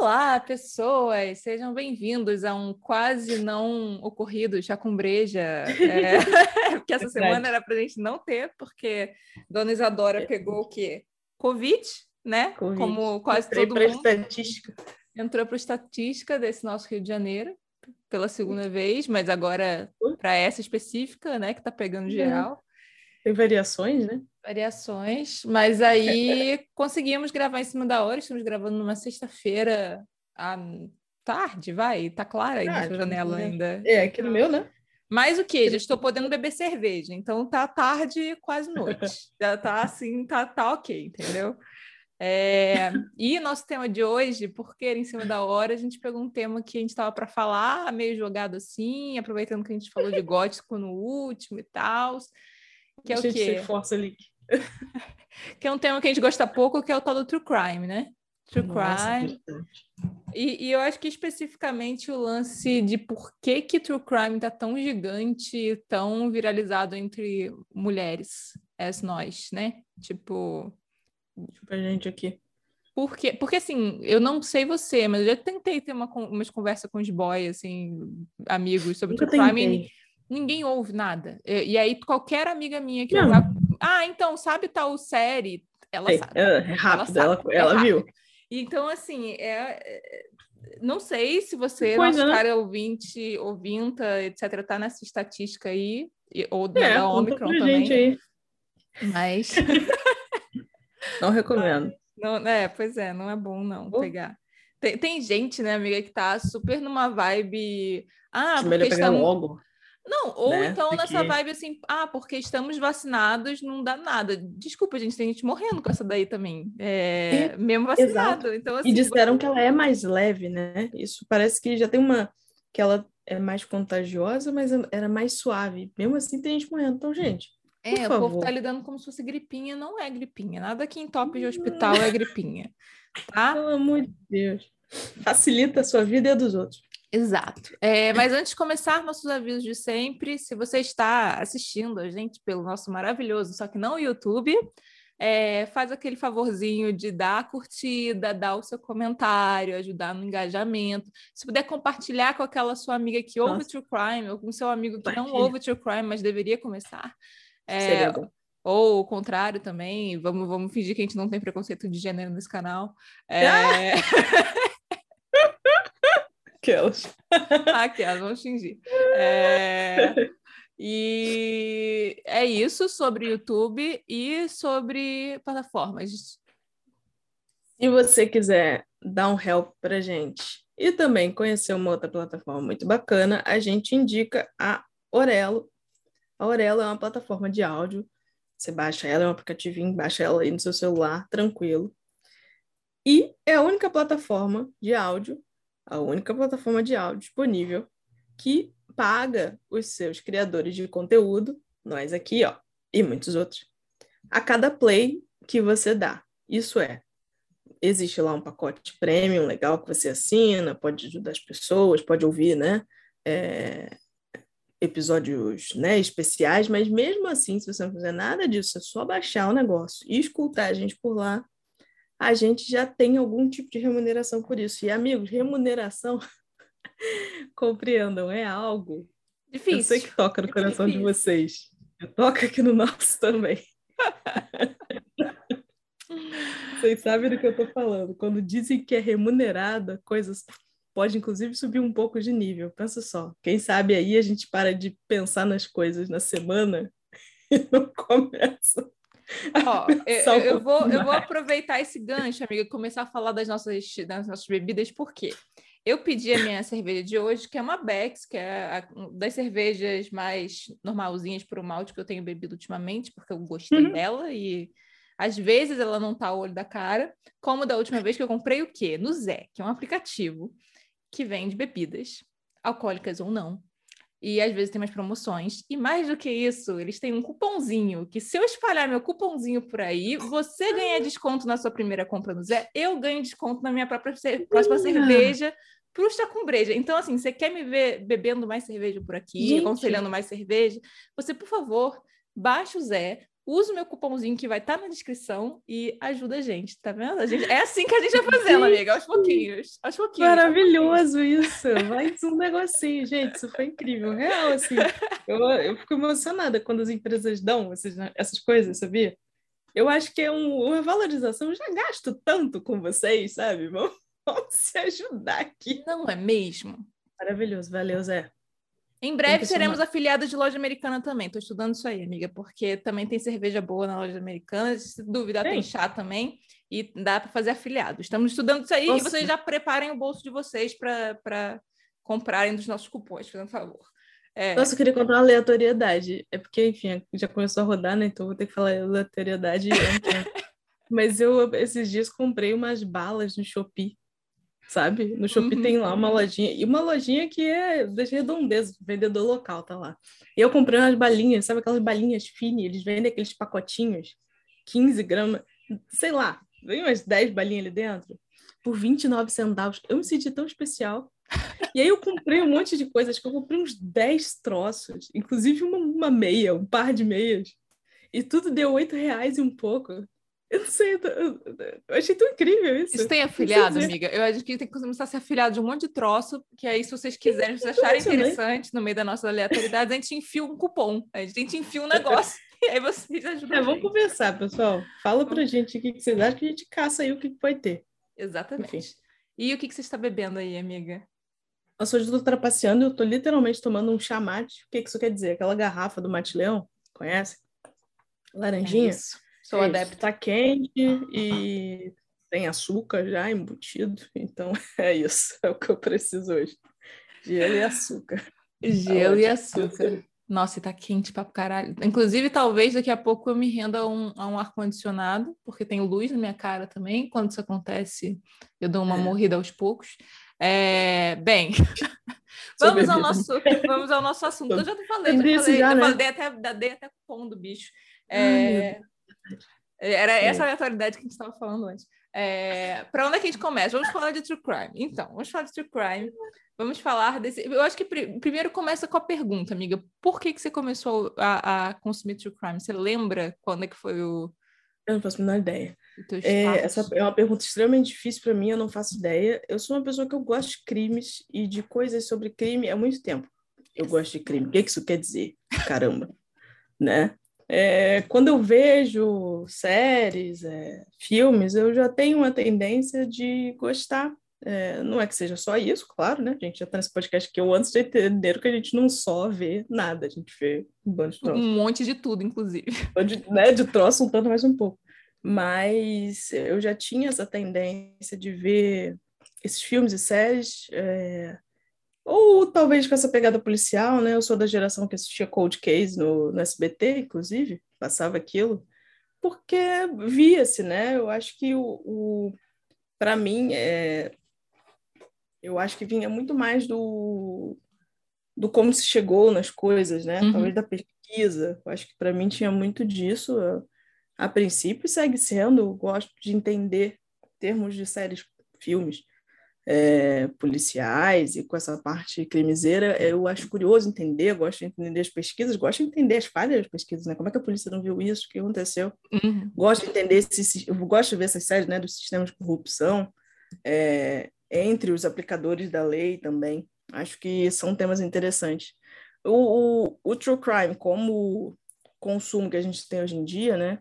Olá, pessoas! Sejam bem-vindos a um quase não ocorrido chá com breja. É, porque essa semana era para a gente não ter, porque Dona Isadora pegou o quê? Covid, né? Covid. Como quase Entrei todo mundo. estatística. Entrou para estatística desse nosso Rio de Janeiro pela segunda vez, mas agora para essa específica, né? Que tá pegando geral. Tem variações, né? variações, mas aí conseguimos gravar em cima da hora. Estamos gravando numa sexta-feira à tarde, vai, tá clara aí na janela né? ainda. É, aqui no meu, né? Mas o que? Já estou podendo beber cerveja, então tá tarde, quase noite. Já tá assim, tá, tá ok, entendeu? É, E nosso tema de hoje, porque era em cima da hora, a gente pegou um tema que a gente estava para falar, meio jogado assim, aproveitando que a gente falou de gótico no último e tal. Que é a o quê? força ali. que é um tema que a gente gosta pouco, que é o tal do true crime, né? True Nossa, crime. E, e eu acho que especificamente o lance de por que que true crime tá tão gigante, tão viralizado entre mulheres, as nós, né? Tipo, Deixa pra gente aqui. porque, porque assim, eu não sei você, mas eu já tentei ter uma, umas conversas com os boys, assim, amigos sobre Nunca true crime, tentei. Ninguém ouve nada. E, e aí qualquer amiga minha que Não. vá, ah, então, sabe tal série? Ela Sei, sabe. é, é rápido, ela, sabe, é ela viu. Então, assim, é, é- não sei se você, coisa, nosso né? cara ouvinte, ouvinta, etc., tá nessa estatística aí, ou da, É, da Omicron também, gente aí. mas Não recomendo. não, é, pois é, não é bom não Oh. pegar. Tem, tem gente, né, amiga, que tá super numa vibe. Ah, porque melhor pegar estamos. logo. Não, ou né? então nessa Porque- vibe assim, ah, porque estamos vacinados, não dá nada. Desculpa, gente, tem gente morrendo com essa daí também. É, mesmo vacinado. Então, assim, E disseram que ela é mais leve, né? Isso parece que já tem uma. que ela é mais contagiosa, mas era mais suave. Mesmo assim, tem gente morrendo. Então, gente, É, Por o povo favor. tá lidando como se fosse gripinha, não é gripinha. Nada que entope de hospital é gripinha, tá? pelo amor de Deus. Facilita a sua vida e a dos outros. Exato. É, mas antes de começar, nossos avisos de sempre, se você está assistindo a gente pelo nosso maravilhoso, só que não o YouTube, é, faz aquele favorzinho de dar a curtida, dar o seu comentário, ajudar no engajamento. Se puder compartilhar com aquela sua amiga que ouve Nossa. True Crime, ou com seu amigo que não ouve True Crime, mas deveria começar. É. Ou o contrário também, vamos, vamos fingir que a gente não tem preconceito de gênero nesse canal. É... Aquelas. Aquelas, vamos fingir. É... E é isso sobre YouTube e sobre plataformas. Se você quiser dar um help pra gente e também conhecer uma outra plataforma muito bacana, a gente indica a Orelo. A Orelo é uma plataforma de áudio. Você baixa ela, é um aplicativinho, baixa ela aí no seu celular, tranquilo. E é a única plataforma de áudio, a única plataforma de áudio disponível que paga os seus criadores de conteúdo, nós aqui, ó, e muitos outros, a cada play que você dá. Isso é, existe lá um pacote premium legal que você assina, pode ajudar as pessoas, pode ouvir, né? é, episódios né, especiais, mas mesmo assim, se você não fizer nada disso, é só baixar o negócio e escutar a gente por lá, a gente já tem algum tipo de remuneração por isso. E, amigos, remuneração, compreendam, é algo. Difícil. Eu sei que toca no É coração de vocês. Toca aqui no nosso também. Vocês sabem do que eu tô falando. Quando dizem que é remunerada, coisas pode inclusive subir um pouco de nível. Pensa só. Quem sabe aí a gente para de pensar nas coisas na semana e não começa. Ó, eu, eu- vou, eu vou aproveitar esse gancho, amiga, e começar a falar das nossas, das nossas bebidas, por quê? Eu pedi a minha cerveja de hoje, que é uma Bex, que é a- das cervejas mais normalzinhas para o malte que eu tenho bebido ultimamente, porque eu gostei Uhum. dela e às vezes ela não tá ao olho da cara, como da última vez que eu comprei o quê? No Zé, que é um aplicativo que vende bebidas, alcoólicas ou não. E às vezes tem umas promoções. E mais do que isso, eles têm um cupomzinho que se eu espalhar meu cupomzinho por aí, você ganha desconto na sua primeira compra no Zé, eu ganho desconto na minha própria próxima cerveja pro chá com breja. Então, assim, você quer me ver bebendo mais cerveja por aqui, Gente! aconselhando mais cerveja, você, por favor, baixa o Zé, usa o meu cupomzinho que vai estar tá na descrição e ajuda a gente, tá vendo? A gente, é assim que a gente vai fazendo, amiga, aos pouquinhos, aos pouquinhos. Maravilhoso pouquinhos. isso, mais um negocinho, gente, isso foi incrível, real, assim. Eu, eu fico emocionada quando as empresas dão essas, essas coisas, sabia? Eu acho que é um, uma valorização, eu já gasto tanto com vocês, sabe? Vamos, vamos se ajudar aqui. Não é mesmo? Maravilhoso, valeu, Zé. Em breve seremos afiliados de loja americana também. Estou estudando isso aí, amiga, porque também tem cerveja boa na loja americana. Se duvidar, tem, tem chá também. E dá para fazer afiliado. Estamos estudando isso aí Nossa. e vocês já preparem o bolso de vocês para comprarem dos nossos cupons, fazendo favor. É. Nossa, eu queria contar uma aleatoriedade. É porque, enfim, já começou a rodar, né? Então vou ter que falar aleatoriedade. Mas eu, esses dias, comprei umas balas no Shopee sabe? No Shopee uhum. tem lá uma lojinha, e uma lojinha que é das redondezas, vendedor local tá lá. E eu comprei umas balinhas, sabe aquelas balinhas finas, eles vendem aqueles pacotinhos, 15 gramas, sei lá, vem umas 10 balinhas ali dentro, por 29 centavos. Eu me senti tão especial. E aí eu comprei um monte de coisas, que eu comprei uns 10 troços, inclusive uma, uma meia, um par de meias. E tudo deu 8 reais e um pouco. Eu não sei, eu, eu achei tão incrível isso. Isso tem afiliado, amiga? Eu acho que tem que começar a ser afiliado de um monte de troço, que aí, se vocês quiserem, se acharem interessante, no meio da nossa aleatoriedade, a gente enfia um cupom, a gente enfia um negócio, e aí vocês ajudam. É, vamos conversar, pessoal. Fala pra gente o que, vocês acham que a gente caça aí o que, vai ter. Exatamente. Enfim. E o que, que você está bebendo aí, amiga? Eu sou de trapaceando e eu tô literalmente tomando um chamate. O que, que isso quer dizer? Aquela garrafa do Mate Leão, conhece? Laranjinha. É isso. Sou adepta. Tá quente e tem açúcar já embutido, então é isso, é o que eu preciso hoje. Gelo e açúcar. Gelo e açúcar. Nossa, e tá quente pra caralho. Inclusive, talvez daqui a pouco eu me renda a um, um ar-condicionado, porque tem luz na minha cara também. Quando isso acontece, eu dou uma é. morrida aos poucos. É, bem, vamos ao, nosso, vamos ao nosso assunto. Eu já falei, já falei, já, né? falei até, dei até cupom do bicho. É, era essa aleatoriedade que a gente estava falando antes. É, para onde é que a gente começa? Vamos falar de true crime. Então, vamos falar de true crime. Vamos falar desse. Eu acho que pr primeiro começa com a pergunta, amiga. Por que, que você começou a, a, consumir true crime? Você lembra quando é que foi o. Eu não faço a menor ideia. É, essa é uma pergunta extremamente difícil para mim, eu não faço ideia. Eu sou uma pessoa que eu gosto de crimes e de coisas sobre crime há muito tempo. Eu gosto de crime. O que, que isso quer dizer? Caramba. né? É, quando eu vejo séries, é, filmes, eu já tenho uma tendência de gostar. É, não é que seja só isso, claro, né? A gente já está nesse podcast que eu antes de entender que a gente não só vê nada, a gente vê um bando de troços. Um monte de tudo, inclusive. De, né, de troço, um tanto mais um pouco. Mas eu já tinha essa tendência de ver esses filmes e séries é, ou talvez com essa pegada policial, né? Eu sou da geração que assistia Cold Case no, no SBT, inclusive, passava aquilo, porque via-se, né? Eu acho que o, o para mim, é, eu acho que vinha muito mais do, do como se chegou nas coisas, né? Uhum. Talvez da pesquisa. Eu acho que para mim tinha muito disso. A, a princípio segue sendo, eu gosto de entender termos de séries, filmes é, policiais e com essa parte crimiseira, eu acho curioso entender, gosto de entender as pesquisas, gosto de entender as falhas das pesquisas, né? Como é que a polícia não viu isso? O que aconteceu? Uhum. Gosto de entender, esse, eu gosto de ver essas séries né, dos sistemas de corrupção é, entre os aplicadores da lei também. Acho que são temas interessantes. O, o, o true crime, como consumo que a gente tem hoje em dia, né?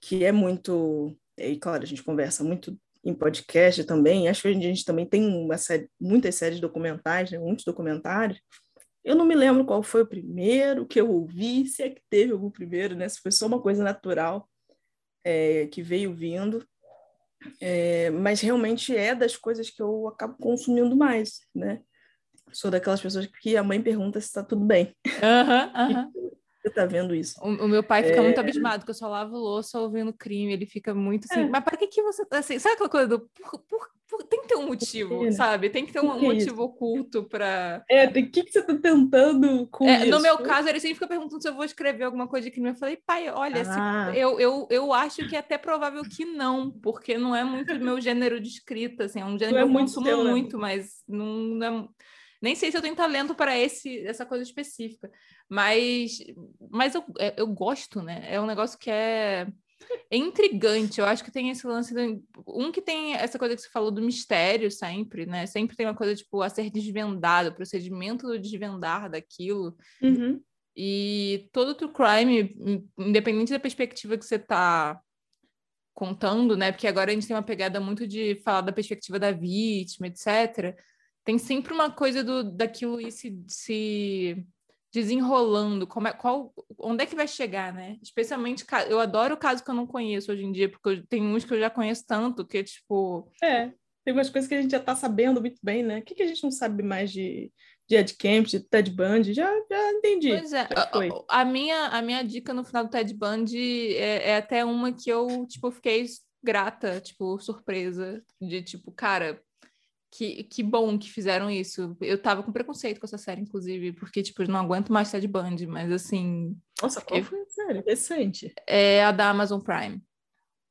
Que é muito e claro, a gente conversa muito em podcast também. Acho que a gente também tem uma série, muitas séries documentais, né? muitos documentários. Eu não me lembro qual foi o primeiro que eu ouvi, se é que teve algum primeiro, né? Se foi só uma coisa natural é, que veio vindo. É, mas realmente é das coisas que eu acabo consumindo mais, né? Sou daquelas pessoas que a mãe pergunta se está tudo bem. Uhum, uhum. Você tá vendo isso? O, o meu pai fica é... muito abismado, que eu só lavo louça ouvindo crime. Ele fica muito assim, é. mas para que que você tá assim? Sabe aquela coisa do por, por, por... tem que ter um motivo, sabe? Tem que ter um, um motivo oculto para. É, o que, que você tá tentando com é, isso? No meu caso, ele sempre fica perguntando se eu vou escrever alguma coisa de crime. Eu falei, pai, olha, ah. se... eu, eu, eu acho que é até provável que não, porque não é muito meu gênero de escrita, assim, é um gênero que eu consumo teu, né? muito, mas não, não é nem sei se eu tenho talento para esse essa coisa específica, mas Mas eu, é, eu gosto, né? É um negócio que é, é intrigante. Eu acho que tem esse lance. Do... Um que tem essa coisa que você falou do mistério sempre, né? Sempre tem uma coisa, tipo, a ser desvendado, o procedimento do desvendar daquilo. Uhum. E todo true crime, independente da perspectiva que você tá contando, né? Porque agora a gente tem uma pegada muito de falar da perspectiva da vítima, etc. Tem sempre uma coisa do, daquilo ir se, se desenrolando, como é, qual, onde é que vai chegar, né? Especialmente, eu adoro o caso que eu não conheço hoje em dia, porque tem uns que eu já conheço tanto, que é tipo... É, tem umas coisas que a gente já tá sabendo muito bem, né? O que, que a gente não sabe mais de, de Ed Camp, de Ted Bundy? Já, já entendi. Pois é, a, a, minha, a minha dica no final do Ted Bundy é, é até uma que eu, tipo, fiquei grata, tipo, surpresa, de tipo, cara, que, que bom que fizeram isso. Eu tava com preconceito com essa série, inclusive, porque, tipo, eu não aguento mais Ted Bundy, mas assim. Nossa, qual foi a série? Recente. É a da Amazon Prime.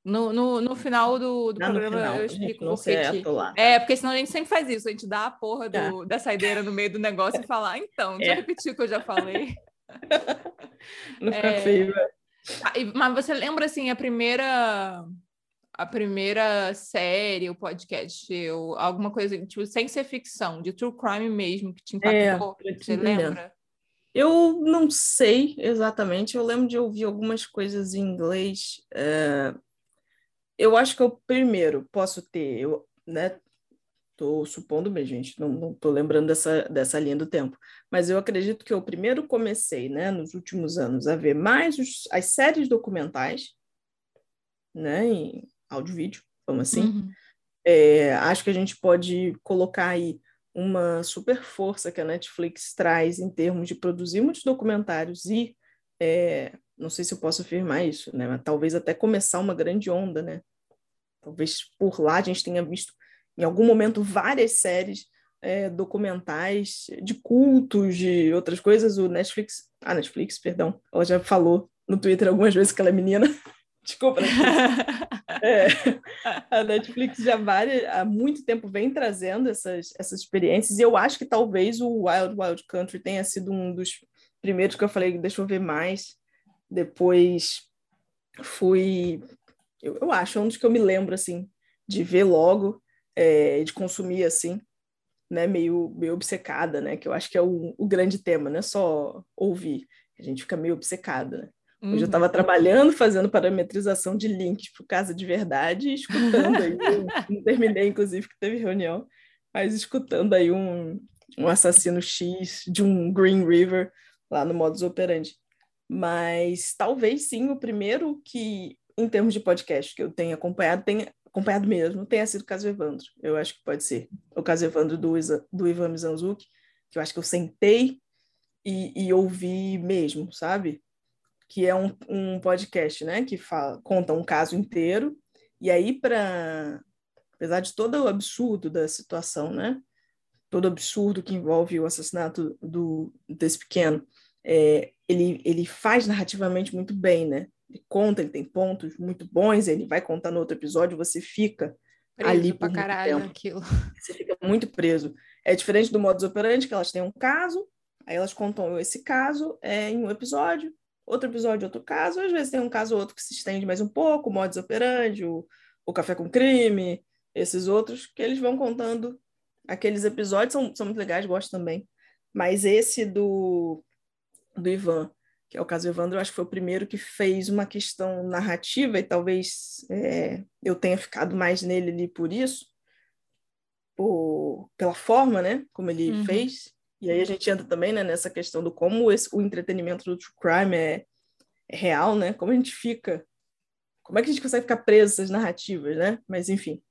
No, no, no final do, do ah, programa final. eu explico por que. É, porque senão a gente sempre faz isso, a gente dá a porra do, é. da saideira no meio do negócio e fala, ah, então, deixa é. eu repetir o que eu já falei. Não fica é... feio, ah, Mas você lembra, assim, a primeira a primeira série, o podcast, ou alguma coisa, tipo, sem ser ficção, de true crime mesmo, que te impactou, é, você lembra? Eu não sei exatamente, eu lembro de ouvir algumas coisas em inglês. É... Eu acho que é o primeiro posso ter, eu, né? Tô supondo mesmo, gente, não, não tô lembrando dessa, dessa linha do tempo. Mas eu acredito que eu primeiro comecei, né, nos últimos anos, a ver mais os, as séries documentais, né, em, áudio vídeo, vamos assim. Uhum. É, acho que a gente pode colocar aí uma super força que a Netflix traz em termos de produzir muitos documentários e é, não sei se eu posso afirmar isso, né? Mas talvez até começar uma grande onda, né? Talvez por lá a gente tenha visto em algum momento várias séries é, documentais de cultos, de outras coisas. O Netflix, a Netflix, perdão, ela já falou no Twitter algumas vezes que ela é menina. Desculpa. é, a Netflix já várias, há muito tempo vem trazendo essas, essas experiências, e eu acho que talvez o Wild Wild Country tenha sido um dos primeiros que eu falei, deixa eu ver mais. Depois fui, eu, eu acho, é um dos que eu me lembro, assim, de ver logo, é, de consumir, assim, né, meio, meio obcecada, né, que eu acho que é o, o grande tema, não é só ouvir, a gente fica meio obcecada, né? Hoje eu estava uhum. trabalhando, fazendo parametrização de links para Casa de Verdade, escutando aí, não terminei, inclusive, que teve reunião, mas escutando aí um, um assassino X de um Green River lá no modus operandi. Mas talvez sim, o primeiro que, em termos de podcast, que eu tenha acompanhado, tenha acompanhado mesmo, tenha sido o caso Evandro. Eu acho que pode ser. O caso Evandro do, do Ivan Mizanzuki, que eu acho que eu sentei e, e ouvi mesmo, sabe? Que é um, um podcast, né, que fala, conta um caso inteiro, e aí para apesar de todo o absurdo da situação, né, todo o absurdo que envolve o assassinato do desse pequeno, é, ele ele faz narrativamente muito bem, né? Ele conta, ele tem pontos muito bons, ele vai contar no outro episódio, você fica preso ali pra caralho tempo. aquilo. Você fica muito preso. É diferente do modus operandi, que elas têm um caso, aí elas contam esse caso é, em um episódio, outro episódio, outro caso. Às vezes tem um caso ou outro que se estende mais um pouco, o modus operandi, o, o Café com Crime, esses outros, que eles vão contando. Aqueles episódios são, são muito legais, gosto também. Mas esse do, do Ivan, que é o caso do Evandro, eu acho que foi o primeiro que fez uma questão narrativa e talvez é, eu tenha ficado mais nele ali por isso, por, pela forma, né, como ele uhum. fez. E aí a gente entra também né, nessa questão do como esse, o entretenimento do true crime é, é, real, né? Como a gente fica, como é que a gente consegue ficar preso essas narrativas, né? Mas enfim,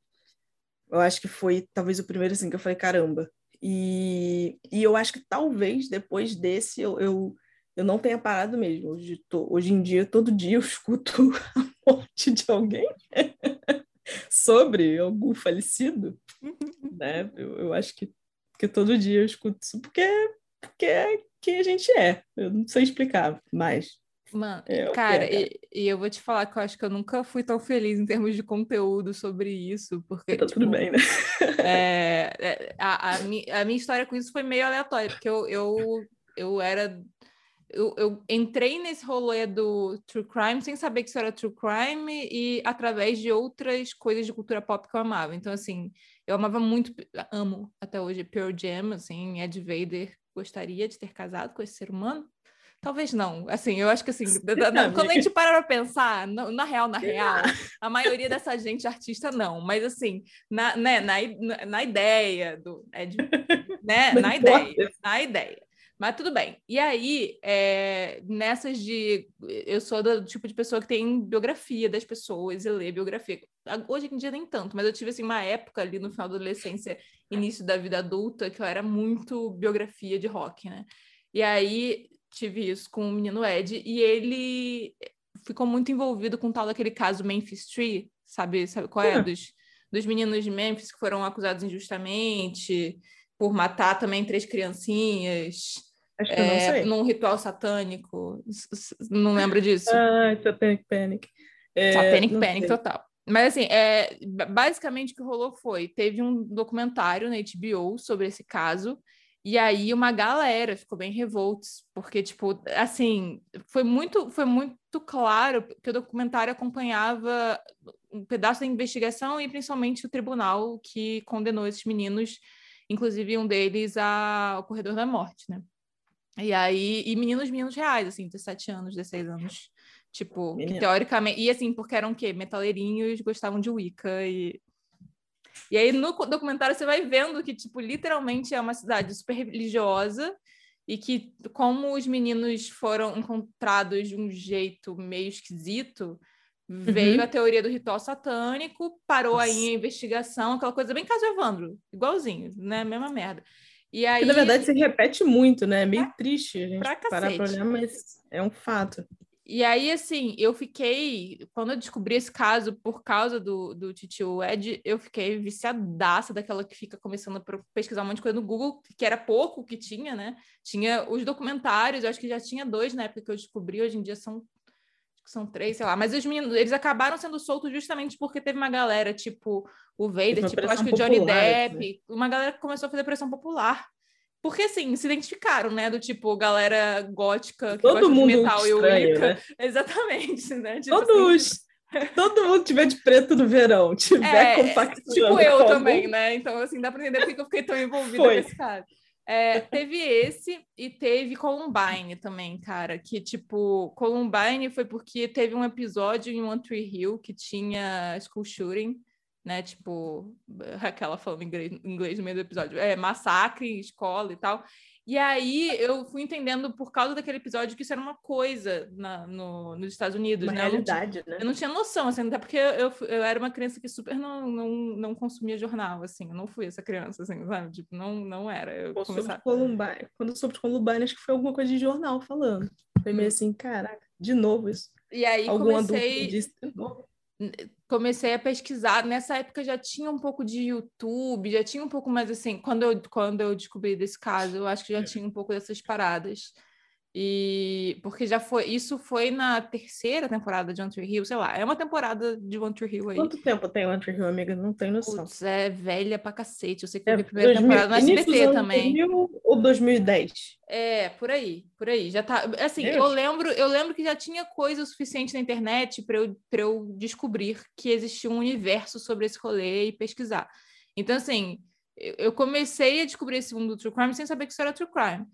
eu acho que foi talvez o primeiro assim que eu falei caramba. E, e eu acho que talvez depois desse eu, eu, eu não tenha parado mesmo. Hoje, tô, hoje em dia, todo dia eu escuto a morte de alguém sobre algum falecido, né? Eu, eu acho que porque todo dia eu escuto isso, porque, porque é quem a gente é. Eu não sei explicar, mas. Mano, é, cara, é, e, e, eu vou te falar que eu acho que eu nunca fui tão feliz em termos de conteúdo sobre isso, porque. Tá tipo, tudo bem, né? é, é a, a, a minha história com isso foi meio aleatória, porque eu, eu, eu era eu, eu, entrei nesse rolê do true crime sem saber que isso era true crime e através de outras coisas de cultura pop que eu amava. Então, assim, eu amava muito, amo até hoje Pearl Jam, assim, Ed Vader gostaria de ter casado com esse ser humano. Talvez não. Assim, eu acho que assim, quando a gente para pra pensar, na, na, real, na real, a maioria dessa gente artista não. Mas assim, na, né, na, na ideia do. É de, né, na ideia. Na ideia. Mas tudo bem. E aí, é, nessas de. Eu sou do tipo de pessoa que tem biografia das pessoas e lê biografia. Hoje em dia nem tanto, mas eu tive assim, uma época ali no final da adolescência, início da vida adulta, que eu era muito biografia de rock, né? E aí tive isso com o menino Ed, e ele ficou muito envolvido com tal daquele caso Memphis Tree, sabe, sabe qual é? é? Dos, dos meninos de Memphis que foram acusados injustamente por matar também três criancinhas. Acho que é, eu não é, sei. Num ritual satânico. Não lembro disso. ah, Satanic Panic. É, Satanic Panic sei. total. Mas assim, é, basicamente o que rolou foi, teve um documentário na HBO sobre esse caso, e aí uma galera ficou bem revoltos, porque, tipo, assim, foi muito, foi muito claro que o documentário acompanhava um pedaço da investigação e principalmente o tribunal que condenou esses meninos, inclusive um deles ao corredor da morte, né? E aí, e meninos, meninos reais, assim, 17 anos, 16 anos. Tipo, teoricamente. E assim, porque eram o quê? Metaleirinhos, gostavam de Wicca e e aí no documentário você vai vendo que, tipo, literalmente é uma cidade super religiosa e que como os meninos foram encontrados de um jeito meio esquisito, uhum. veio a teoria do ritual satânico, parou Nossa. aí a investigação, aquela coisa bem caso Evandro, igualzinho, né? Mesma merda. E aí... Que, na verdade se repete muito, né? É meio triste a gente pra parar pra olhar, mas é um fato. E aí, assim, eu fiquei. Quando eu descobri esse caso por causa do, do Titio Ed, eu fiquei viciadaça daquela que fica começando a pesquisar um monte de coisa no Google, que era pouco que tinha, né? Tinha os documentários, eu acho que já tinha dois na época que eu descobri, hoje em dia são são três, sei lá, mas os meninos, eles acabaram sendo soltos justamente porque teve uma galera, tipo o Vader, tipo, acho que o Johnny Depp, né? uma galera que começou a fazer pressão popular porque, assim, se identificaram, né? Do tipo, galera gótica que Todo gosta mundo de metal estranho, e Wicca. Né? Exatamente, né? Tipo Todos... Assim... Todo mundo tiver de preto no verão, tiver é, compactando. Tipo eu também, né? Então, assim, dá pra entender porque eu fiquei tão envolvida Foi. nesse caso. É, teve esse e teve Columbine também, cara. Que, tipo, Columbine foi porque teve um episódio em One Tree Hill que tinha school shooting né? Tipo, aquela falando inglês, inglês no meio do episódio, é massacre, escola e tal. E aí eu fui entendendo por causa daquele episódio que isso era uma coisa na, no, nos Estados Unidos, uma né? realidade, eu né? Eu não tinha noção, assim, até porque eu, eu era uma criança que super não, não, não consumia jornal, assim, eu não fui essa criança, assim, sabe? Tipo, não, não era. Eu Pô, começava... Columbine, quando eu soube de Columbine, acho que foi alguma coisa de jornal falando. Foi meio assim, caraca, de novo isso. E aí Algum comecei... Disse, de novo comecei a pesquisar. Nessa época já tinha um pouco de YouTube, já tinha um pouco mais assim. Quando eu, quando eu descobri desse caso, eu acho que já é. tinha um pouco dessas paradas. E porque já foi, isso foi na terceira temporada de One Tree Hill, sei lá, é uma temporada de One Tree Hill aí. Quanto tempo tem One Tree Hill, amiga? Não tenho noção. Putz, é velha pra cacete. Eu sei que teve é, a primeira 2000, temporada no SBT também. 2000 ou 2010? É, por aí, por aí. Já tá, assim, Deus. eu lembro, eu lembro que já tinha coisa suficiente na internet para eu, pra eu descobrir que existia um universo sobre esse rolê e pesquisar. Então, assim, eu comecei a descobrir esse mundo do true crime sem saber que isso era true crime.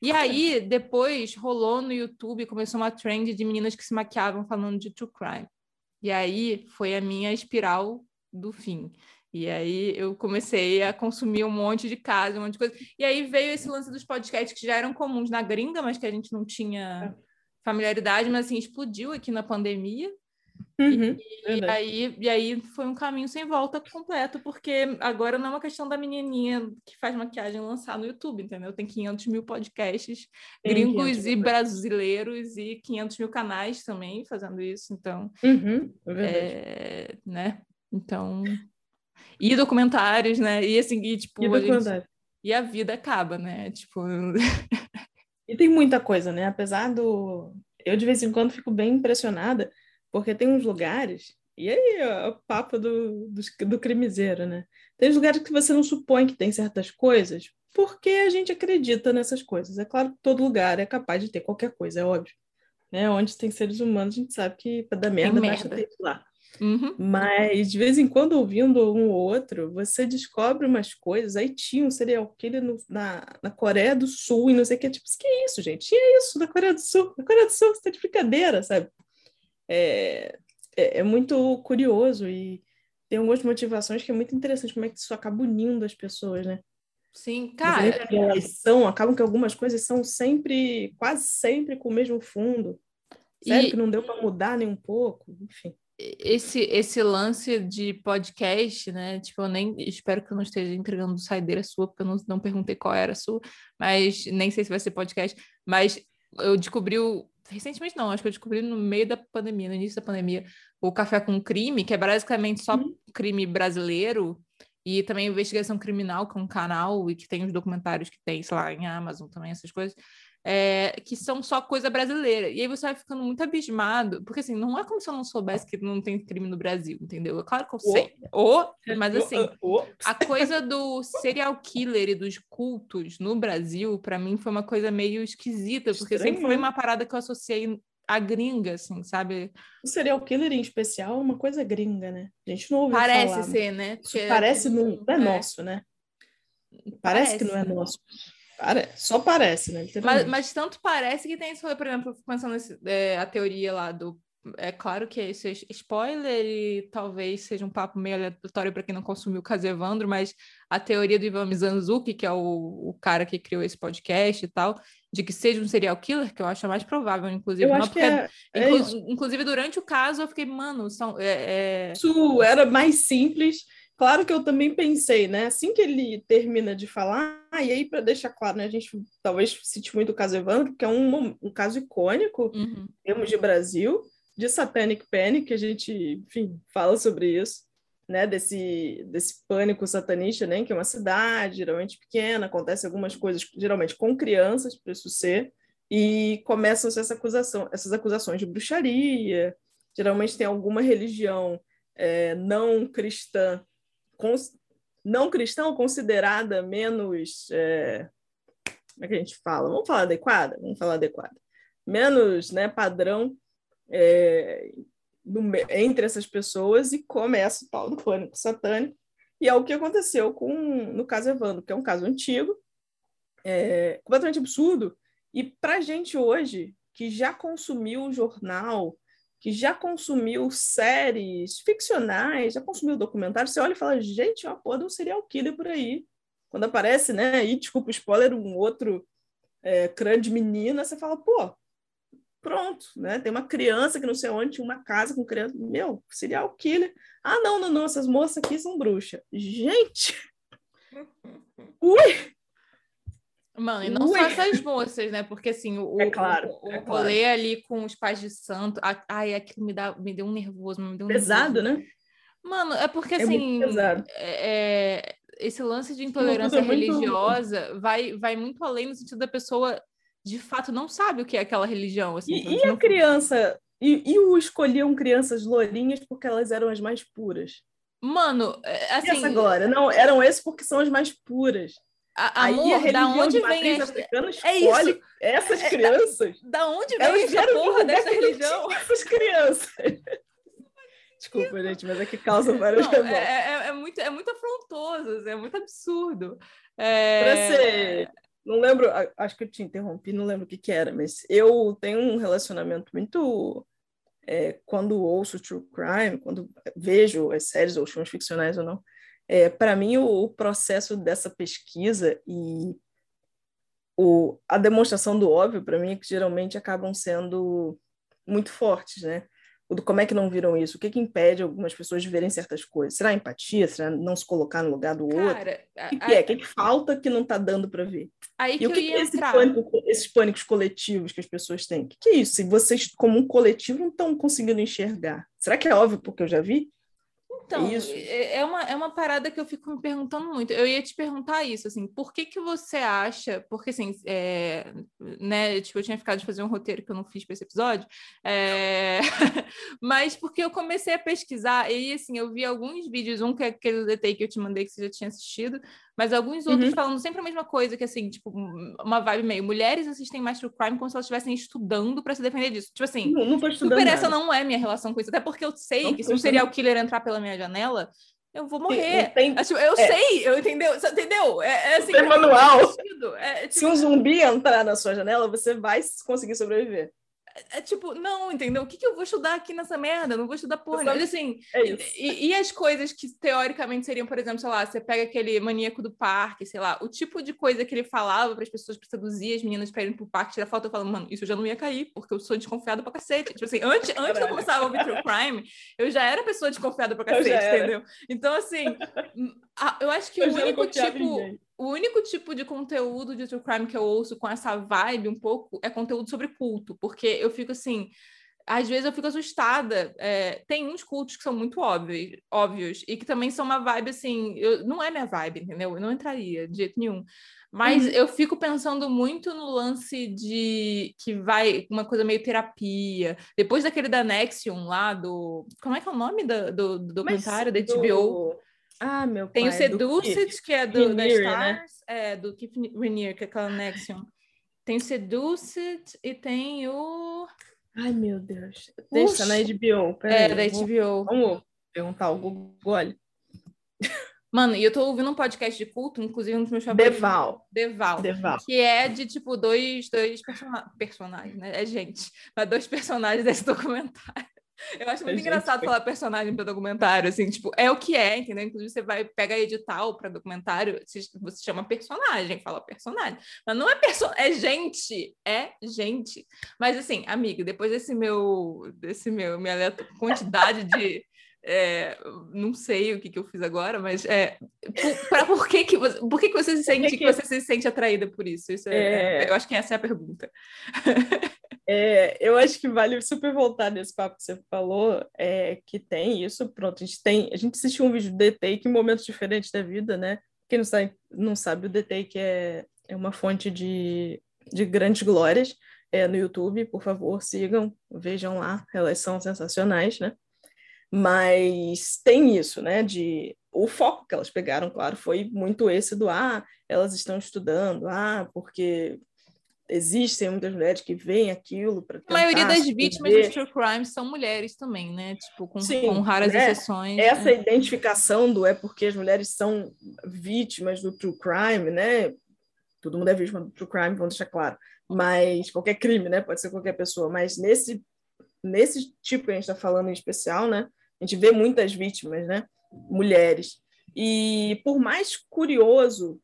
E aí, depois, rolou no YouTube, começou uma trend de meninas que se maquiavam falando de true crime. E aí, foi a minha espiral do fim. E aí, eu comecei a consumir um monte de casa, um monte de coisa. E aí, veio esse lance dos podcasts que já eram comuns na gringa, mas que a gente não tinha é. familiaridade, mas assim, explodiu aqui na pandemia. Uhum, e, e, aí, e aí foi um caminho sem volta completo, porque agora não é uma questão da menininha que faz maquiagem lançar no YouTube, entendeu? Tem 500 mil podcasts Tem gringos e brasileiros e 500 mil canais também fazendo isso, então... Uhum, é, é né? Então... E documentários, né? E assim, e, tipo... E, a gente... e a vida acaba, né? Tipo... e tem muita coisa, né? Apesar do... Eu, de vez em quando, fico bem impressionada porque tem uns lugares, e aí ó, o papo do, do, do crimezeiro, né? Tem lugares que você não supõe que tem certas coisas, porque a gente acredita nessas coisas. É claro que todo lugar é capaz de ter qualquer coisa, é óbvio. Né? Onde tem seres humanos, a gente sabe que para dar merda, basta ter lá. Uhum. Mas de vez em quando, ouvindo um ou outro, você descobre umas coisas. Aí tinha um serial killer no, na, na Coreia do Sul e não sei o que. Tipo, que é isso, gente? Tinha isso na Coreia do Sul. Na Coreia do Sul, você tá de brincadeira, sabe? É, é, é muito curioso e tem algumas motivações que é muito interessante como é que isso acaba unindo as pessoas, né? Sim, cara. Elas são, acabam que algumas coisas são sempre, quase sempre com o mesmo fundo. Sério e... que não deu para mudar nem um pouco, enfim esse esse lance de podcast, né? Tipo, eu nem espero que eu não esteja entregando saideira sua, porque eu não, não perguntei qual era a sua, mas nem sei se vai ser podcast. Mas eu descobri o, recentemente não, acho que eu descobri no meio da pandemia, no início da pandemia, o Café com Crime, que é basicamente só uhum. crime brasileiro. E também investigação criminal, que é um canal e que tem os documentários que tem, sei lá, em Amazon também, essas coisas é, que são só coisa brasileira. E aí você vai ficando muito abismado, porque assim, não é como se eu não soubesse que não tem crime no Brasil, entendeu? É claro que eu sei. Oh. mas assim, oh. a coisa do serial killer e dos cultos no Brasil, para mim, foi uma coisa meio esquisita, porque Estranho. sempre foi uma parada que eu associei a gringa, assim, sabe? O serial killer em especial é uma coisa gringa, né? A gente não ouve Parece falar, ser, né? Parece, não, não é, é nosso, né? Parece, Parece que não é nosso. Pare... Só parece, né? Mas, mas, tanto parece que tem isso, por exemplo, pensando nesse, é, a teoria lá do. É claro que esse é spoiler e talvez seja um papo meio aleatório para quem não consumiu o caso Evandro, mas a teoria do Ivan Mizanzuki, que é o, o cara que criou esse podcast e tal, de que seja um serial killer, que eu acho a mais provável, inclusive. Porque, é, é inclu, inclusive, durante o caso, eu fiquei, mano, são, é, é... isso era mais simples Claro que eu também pensei, né? Assim que ele termina de falar, ah, e aí para deixar claro, né? A gente talvez cite muito o caso Evandro, que é um, um caso icônico uhum. em termos de Brasil, de Satanic Panic, que a gente, enfim, fala sobre isso, né? Desse, desse pânico satanista, né? Que é uma cidade geralmente pequena, acontece algumas coisas, geralmente com crianças, para isso ser, e começam essa acusação, essas acusações de bruxaria. Geralmente tem alguma religião é, não cristã não cristão considerada menos. É, como é que a gente fala? Vamos falar adequada? Vamos falar adequada. Menos né, padrão é, no, entre essas pessoas e começa o tal do pânico satânico. E é o que aconteceu com no caso Evandro, que é um caso antigo, é, completamente absurdo. E para gente hoje, que já consumiu o jornal, que já consumiu séries ficcionais, já consumiu documentários, você olha e fala, gente, uma porra de um serial killer por aí. Quando aparece, né, e desculpa o spoiler, um outro é, crânio de menina, você fala, pô, pronto, né? Tem uma criança que não sei onde, tinha uma casa com criança, meu, serial killer. Ah, não, não, não, essas moças aqui são bruxas. Gente! Ui! Mano, e não Ui. só essas moças, né? Porque assim, o, é claro, o, o é rolê claro. ali com os pais de santo. Ai, aquilo me, dá, me deu um nervoso, me deu um Pesado, nervoso. né? Mano, é porque é assim. É, é, esse lance de intolerância religiosa muito... vai, vai muito além no sentido da pessoa de fato não sabe o que é aquela religião. Assim, e, e a criança? E, e o escolhiam crianças lourinhas porque elas eram as mais puras? Mano, é, assim. Essa agora, não, eram esses porque são as mais puras. A, amor, Aí a da onde vem é isso. essas é, crianças? Da, da onde vem essa porra dessa religião? Essas crianças. Desculpa, gente, mas é que causa várias Não, é, é, é, muito, é muito afrontoso, assim, é muito absurdo. É... Pra ser... Não lembro, acho que eu te interrompi, não lembro o que, que era, mas eu tenho um relacionamento muito... É, quando ouço true crime, quando vejo as séries ou filmes ficcionais ou não, é, Para mim, o, o, processo dessa pesquisa e o, a demonstração do óbvio, para mim, é que geralmente acabam sendo muito fortes, né? O do como é que não viram isso? O que, que impede algumas pessoas de verem certas coisas? Será empatia? Será não se colocar no lugar do Cara, outro? O que, que é? O que, que falta que não está dando para ver? Aí e o que, que é esse pânico, esses pânicos coletivos que as pessoas têm? O que, que é isso? Se vocês, como um coletivo, não estão conseguindo enxergar. Será que é óbvio porque eu já vi? Então, isso. É, é, uma, é uma parada que eu fico me perguntando muito. Eu ia te perguntar isso, assim, por que que você acha... Porque, assim, é, né, tipo, eu tinha ficado de fazer um roteiro que eu não fiz para esse episódio, é... mas porque eu comecei a pesquisar e, assim, eu vi alguns vídeos, um que é aquele DT que eu te mandei que você já tinha assistido, mas alguns outros uhum. falando sempre a mesma coisa, que assim, tipo, uma vibe meio, mulheres assistem mais true crime como se elas estivessem estudando para se defender disso. Tipo assim, não, não super nada. essa não é minha relação com isso, até porque eu sei não que se um serial killer entrar pela minha janela, eu vou morrer. Tem, tipo, eu é. sei, eu entendeu? entendeu? É, é assim, tem manual. É, tipo... Se um zumbi entrar na sua janela, você vai conseguir sobreviver. É, é tipo, não, entendeu? O que, que eu vou estudar aqui nessa merda? Eu não vou estudar porra. Sabe, assim, é e, e, as coisas que teoricamente seriam, por exemplo, sei lá, você pega aquele maníaco do parque, sei lá, o tipo de coisa que ele falava para as pessoas para seduzir as meninas para irem pro parque tirar foto, eu falo, mano, isso eu já não ia cair, porque eu sou desconfiada pra cacete. Tipo assim, antes, antes de eu começar a ouvir True Crime, eu já era pessoa desconfiada pra cacete, entendeu? Então, assim, eu acho que eu o único tipo o único tipo de conteúdo de true crime que eu ouço com essa vibe um pouco é conteúdo sobre culto, porque eu fico assim, às vezes eu fico assustada. É, tem uns cultos que são muito óbvios, óbvios e que também são uma vibe assim, eu, não é minha vibe, entendeu? Eu não entraria de jeito nenhum. Mas uhum. eu fico pensando muito no lance de que vai uma coisa meio terapia. Depois daquele da Nexion lá, do. Como é que é o nome do, do, do documentário da HBO? Do... Ah, meu Tem pai, o Seduced, que é do, Renier, da né? Stars, né? é, do Keith Renier, que é aquela Nexion. Tem o Seduced e tem o... Ai, meu Deus. Deixa na HBO. Pera é, aí, da HBO. Vamos perguntar o Google. Olha. Mano, e eu tô ouvindo um podcast de culto, inclusive um dos meus favoritos. Deval. Deval. Deval. Que é de, tipo, dois, dois personagens, né? É gente. Mas dois personagens desse documentário. Eu acho muito engraçado falar personagem para documentário, assim, tipo, é o que é, entendeu? Inclusive, você vai pegar edital para documentário, você chama personagem, fala personagem. Mas não é personagem, é gente, é gente. Mas assim, amigo, depois desse meu, desse meu, minha quantidade de. É, não sei o que, que eu fiz agora, mas é, por, pra, por que, que você, por que, que você se sente que você se sente atraída por isso? isso é, é... eu acho que essa é a pergunta. É, eu acho que vale super voltar nesse papo que você falou, é, que tem isso, pronto, a gente tem, a gente assistiu um vídeo do The Take em momentos diferentes da vida, né? Quem não sabe, não sabe o The Take é, é uma fonte de, de grandes glórias é, no YouTube, por favor, sigam, vejam lá, elas são sensacionais, né? Mas tem isso, né? De o foco que elas pegaram, claro, foi muito esse do ah, elas estão estudando, ah, porque existem muitas mulheres que veem aquilo para A maioria das vítimas de true crime são mulheres também, né? Tipo, com, Sim, com raras né? exceções. Essa é. identificação do é porque as mulheres são vítimas do true crime, né? Todo mundo é vítima do true crime, vamos deixar claro. Mas qualquer crime, né? Pode ser qualquer pessoa. Mas nesse, nesse tipo que a gente está falando em especial, né? A gente vê muitas vítimas, né? Mulheres. E por mais curioso,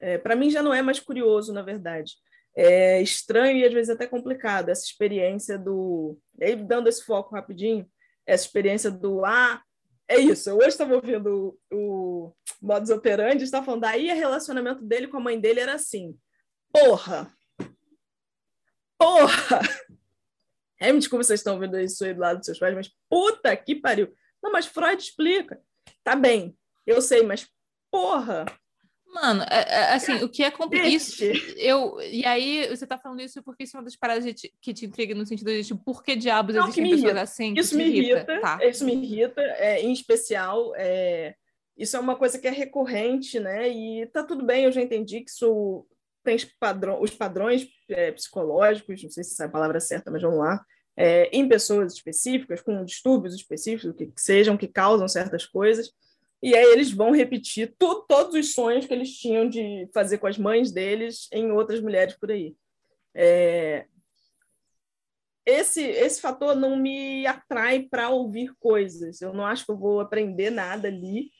é, para mim já não é mais curioso, na verdade é estranho e às vezes até complicado essa experiência do. E aí, dando esse foco rapidinho, essa experiência do ah, é isso. Eu hoje estava ouvindo o, o Modus Operandi, estava falando, daí o relacionamento dele com a mãe dele era assim: porra! Porra! É, me desculpa vocês estão ouvindo isso aí do lado dos seus pais, mas puta que pariu! Não, mas Freud explica. Tá bem, eu sei, mas porra! Mano, é, é, assim, o que é isso eu E aí, você tá falando isso porque isso é uma das paradas que te intriga no sentido de, tipo, por que diabos Não, existem pessoas assim? Isso me irrita. irrita tá. Isso me irrita, é, em especial. É, isso é uma coisa que é recorrente, né? E tá tudo bem, eu já entendi que isso tem padrão, os padrões é, psicológicos, não sei se é a palavra certa, mas vamos lá, é, em pessoas específicas, com distúrbios específicos, que, que sejam, que causam certas coisas. E aí eles vão repetir tu, todos os sonhos que eles tinham de fazer com as mães deles em outras mulheres por aí. É... Esse, esse fator não me atrai para ouvir coisas. Eu não acho que eu vou aprender nada ali.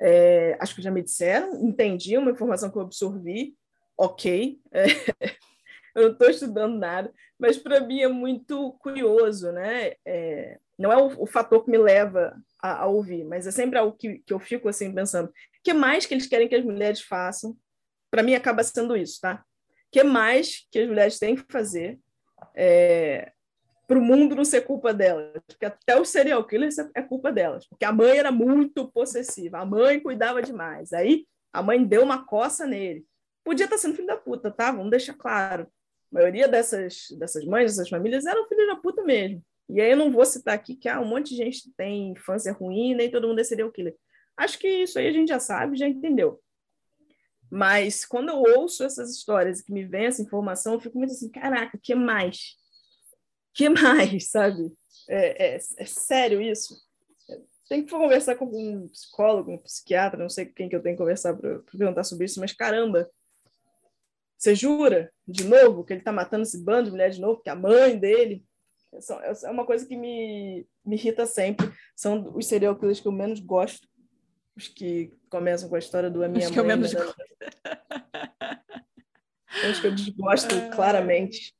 É... Acho que já me disseram, entendi uma informação que eu absorvi, ok. É... eu não estou estudando nada, mas para mim é muito curioso, né? É... Não é o, o fator que me leva a, a, ouvir, mas é sempre algo que, que eu fico assim pensando: o que mais que eles querem que as mulheres façam? Para mim, acaba sendo isso, tá? O que mais que as mulheres têm que fazer é, para o mundo não ser culpa delas? Porque até os serial killers é, é culpa delas, porque a mãe era muito possessiva, a mãe cuidava demais, aí a mãe deu uma coça nele. Podia estar sendo filho da puta, tá? Vamos deixar claro. A maioria dessas, dessas mães, dessas famílias, eram filhos da puta mesmo. E aí eu não vou citar aqui que ah, um monte de gente tem infância ruim, nem todo mundo é serial killer. Acho que isso aí a gente já sabe, já entendeu. Mas quando eu ouço essas histórias que me vem essa informação, eu fico muito assim, caraca, que mais? que mais, sabe? É, é, é sério isso? Tem que conversar com um psicólogo, um psiquiatra, não sei quem que eu tenho que conversar para perguntar sobre isso, mas caramba, você jura, de novo, que ele está matando esse bando de mulher de novo, que a mãe dele. É uma coisa que me, me irrita sempre. São os serial killers que eu menos gosto. Os que começam com a história do a minha os mãe. Que eu menos gosto. Os que eu desgosto ah. claramente.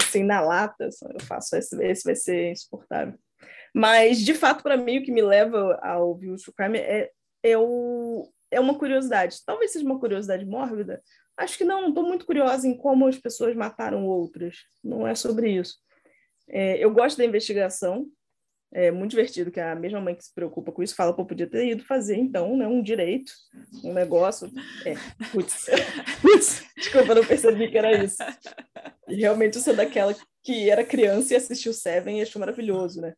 Assim, na lata, eu faço esse, esse vai ser insuportável. Mas, de fato, para mim, o que me leva ao ouvir o Crime é, é, o, é uma curiosidade. Talvez seja uma curiosidade mórbida, Acho que não, estou muito curiosa em como as pessoas mataram outras. Não é sobre isso. É, eu gosto da investigação. É muito divertido que a mesma mãe que se preocupa com isso fala, pô, podia ter ido fazer, então, né, um direito, um negócio. É, putz, putz, desculpa, não percebi que era isso. E realmente eu sou daquela que era criança e assistiu Seven e achou maravilhoso, né?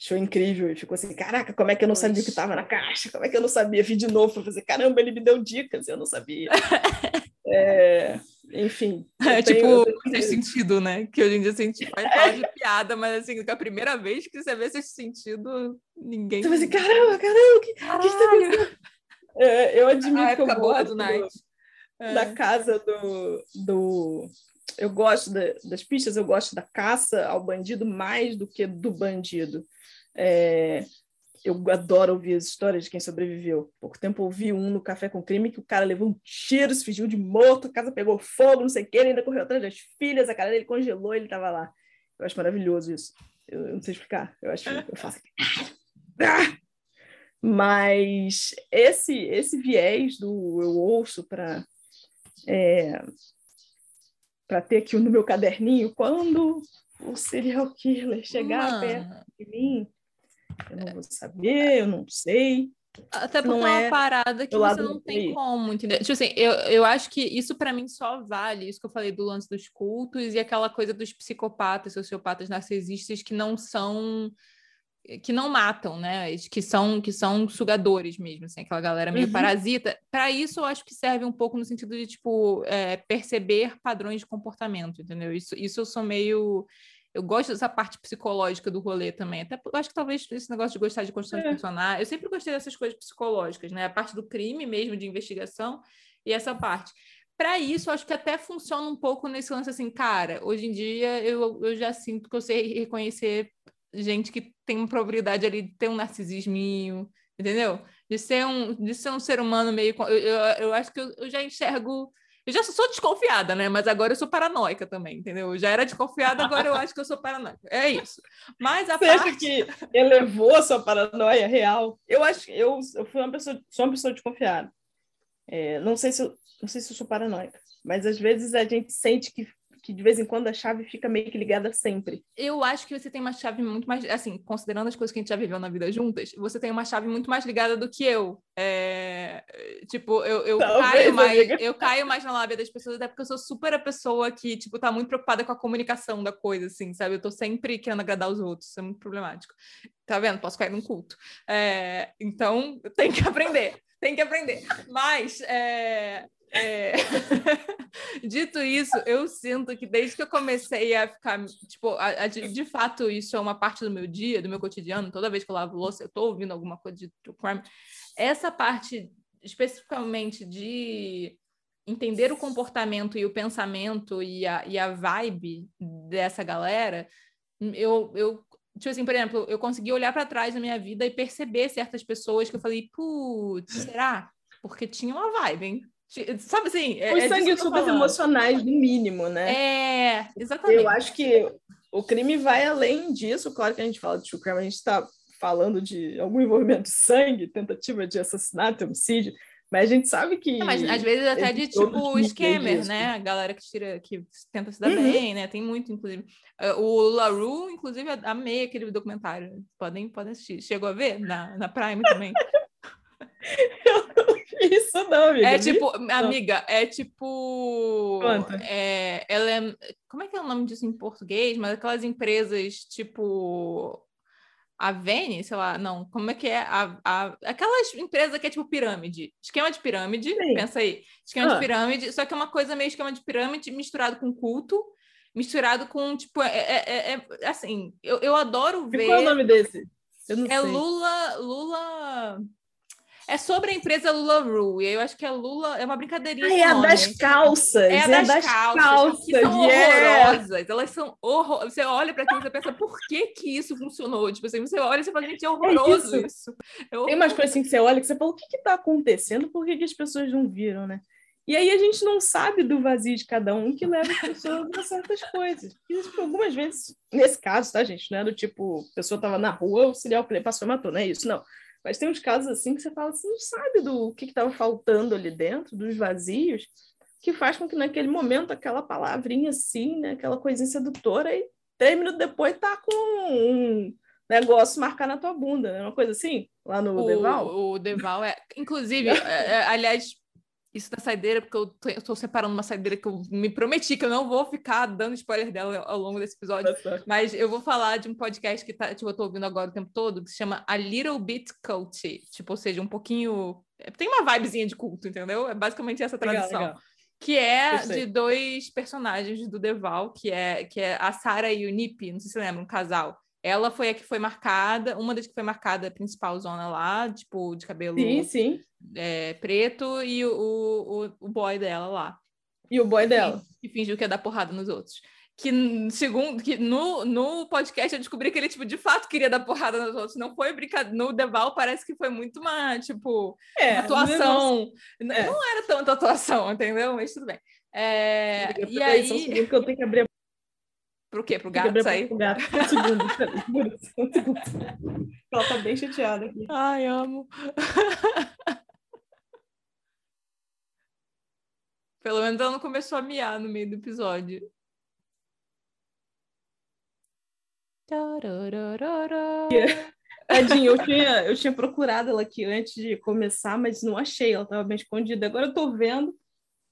Achou incrível e ficou assim, caraca, como é que eu não sabia o que estava na caixa? Como é que eu não sabia? Vi de novo para fazer, caramba, ele me deu dicas, eu não sabia. É, enfim. É tipo, tenho... sentido, né? Que hoje em dia a gente faz falar de piada, mas assim, que a primeira vez que você vê esse sentido, ninguém. Você vai assim, caramba, caramba, que, que tá é, Eu admito que eu gosto do, é. da casa do, do. Eu gosto da, das pistas, eu gosto da caça ao bandido mais do que do bandido. É, eu adoro ouvir as histórias de quem sobreviveu. Pouco tempo ouvi um no Café com Crime que o cara levou um tiro, se fingiu de morto, a casa pegou fogo, não sei o que, ele ainda correu atrás das filhas, a cara dele congelou, ele estava lá. Eu acho maravilhoso isso. Eu, eu, não sei explicar. Eu acho eu faço ah! Mas esse esse viés do eu ouço para é, para ter aqui no meu caderninho quando o serial killer chegar Mano. perto de mim eu não vou saber, eu não sei. Até porque não é uma é parada que você não tem como, entendeu? Tipo assim, eu, eu acho que isso para mim só vale, isso que eu falei do lance dos cultos e aquela coisa dos psicopatas, sociopatas narcisistas que não são que não matam, né? Que são que são sugadores mesmo, assim, aquela galera meio uhum. parasita. Para isso, eu acho que serve um pouco no sentido de tipo é, perceber padrões de comportamento, entendeu? Isso, isso eu sou meio eu gosto dessa parte psicológica do rolê também. Até eu acho que talvez esse negócio de gostar de construção é. de personagem. Eu sempre gostei dessas coisas psicológicas, né? A parte do crime mesmo, de investigação, e essa parte. Para isso, eu acho que até funciona um pouco nesse lance assim, cara. Hoje em dia eu, eu já sinto que eu sei reconhecer gente que tem uma probabilidade ali de ter um narcisisminho, entendeu? De ser um, de ser um ser humano meio. Eu, eu, eu acho que eu, eu já enxergo eu já sou desconfiada, né? Mas agora eu sou paranoica também, entendeu? Eu já era desconfiada, agora eu acho que eu sou paranoica. É isso. Mas a Você parte... acha que elevou a sua paranoia real? Eu acho que eu, eu fui uma pessoa, sou uma pessoa desconfiada. É, não sei se eu, não sei se eu sou paranoica, mas às vezes a gente sente que que de vez em quando a chave fica meio que ligada sempre. Eu acho que você tem uma chave muito mais, assim, considerando as coisas que a gente já viveu na vida juntas, você tem uma chave muito mais ligada do que eu. É... Tipo, eu, eu caio mais, eu caio mais na lábia das pessoas, até porque eu sou super a pessoa que, tipo, tá muito preocupada com a comunicação da coisa, assim, sabe? Eu tô sempre querendo agradar os outros, isso é muito problemático. Tá vendo? Posso cair num culto. É... Então, tem que aprender tem que aprender. Mas, é, é... Dito isso, eu sinto que desde que eu comecei a ficar, tipo, a, a, de, de, fato, isso é uma parte do meu dia, do meu cotidiano, toda vez que eu lavo louça, eu tô ouvindo alguma coisa de true crime. Essa parte, especificamente de entender o comportamento e o pensamento e a, e a vibe dessa galera, eu, eu tipo assim, por exemplo, eu consegui olhar para trás na minha vida e perceber certas pessoas que eu falei, putz, será? Porque tinha uma vibe, hein? Sabe assim? É, Os é sangues super emocionais, no mínimo, né? É, exatamente. Eu acho que o crime vai além disso. Claro que a gente fala de true crime, a gente está falando de algum envolvimento de sangue, tentativa de assassinato, homicídio, mas a gente sabe que. Não, mas às vezes até de tipo scammer, né? A galera que tira, que tenta se dar uhum. bem, né? Tem muito, inclusive. Uh, o LaRue, inclusive, amei aquele documentário. Podem, podem assistir. Chegou a ver? Na, na Prime também. Isso não, amiga. É tipo, amiga, é tipo. É, ela é, como é que é o nome disso em português? Mas aquelas empresas tipo. a Vene, sei lá, não, como é que é? A, a, aquelas empresas que é tipo pirâmide. Esquema de pirâmide, Sim. pensa aí. Esquema ah. de pirâmide, só que é uma coisa meio esquema de pirâmide misturado com culto, misturado com, tipo, é, é, é, é assim, eu, eu adoro ver. qual é o nome desse? é sei. Lula, Lula. É sobre a empresa Lula Rule. E eu acho que a Lula é uma brincadeirinha. Ah, é a das calças. É a das, é das calças. calças. Que são yeah. horrorosas. Elas são horrorosas. Você olha para aquilo e pensa, por que que isso funcionou? Tipo assim, você olha e você fala, gente, é horroroso é isso. isso. É Tem umas coisas assim que você olha que você fala, o que que tá acontecendo? Por que, que as pessoas não viram, né? E aí a gente não sabe do vazio de cada um que leva as pessoas a certas coisas. E, tipo, algumas vezes, nesse caso, tá, gente? Não é do tipo, a pessoa tava na rua, o serial killer passou e matou, não é isso, não. Mas tem uns casos assim que você fala, você não sabe do que estava faltando ali dentro, dos vazios, que faz com que naquele momento aquela palavrinha assim, né, aquela coisinha sedutora, e três minutos depois tá com um negócio marcar na tua bunda, né? Uma coisa assim, lá no o, Deval. O Deval é. Inclusive, é, é, aliás, isso da saideira, porque eu estou separando uma saideira que eu me prometi que eu não vou ficar dando spoiler dela ao longo desse episódio, mas eu vou falar de um podcast que tá, tipo, eu tô ouvindo agora o tempo todo, que se chama A Little Bit Cult, tipo, ou seja, um pouquinho... Tem uma vibezinha de culto, entendeu? É basicamente essa tradução. Legal, legal. Que é de dois personagens do Deval, que é, que é a Sarah e o Nip, não sei se você lembra, um casal. Ela foi a que foi marcada, uma das que foi marcada, a principal zona lá, tipo, de cabelo sim, sim. É, preto, e o, o, o boy dela lá. E o boy dela. Que, que fingiu que ia dar porrada nos outros. Que, segundo, que no, no podcast eu descobri que ele, tipo, de fato queria dar porrada nos outros. Não foi brincadeira. No Deval parece que foi muito uma, tipo, é, uma atuação. Não, é. não era tanta atuação, entendeu? Mas tudo bem. É, e aí... Que eu tenho que abrir Pro quê? Pro gato sair? Pro gato. Um segundo, segundo. Ela tá bem chateada aqui. Ai, amo. Pelo menos ela não começou a miar no meio do episódio. Tadinha, eu tinha, eu tinha procurado ela aqui antes de começar, mas não achei, ela estava bem escondida. Agora eu tô vendo,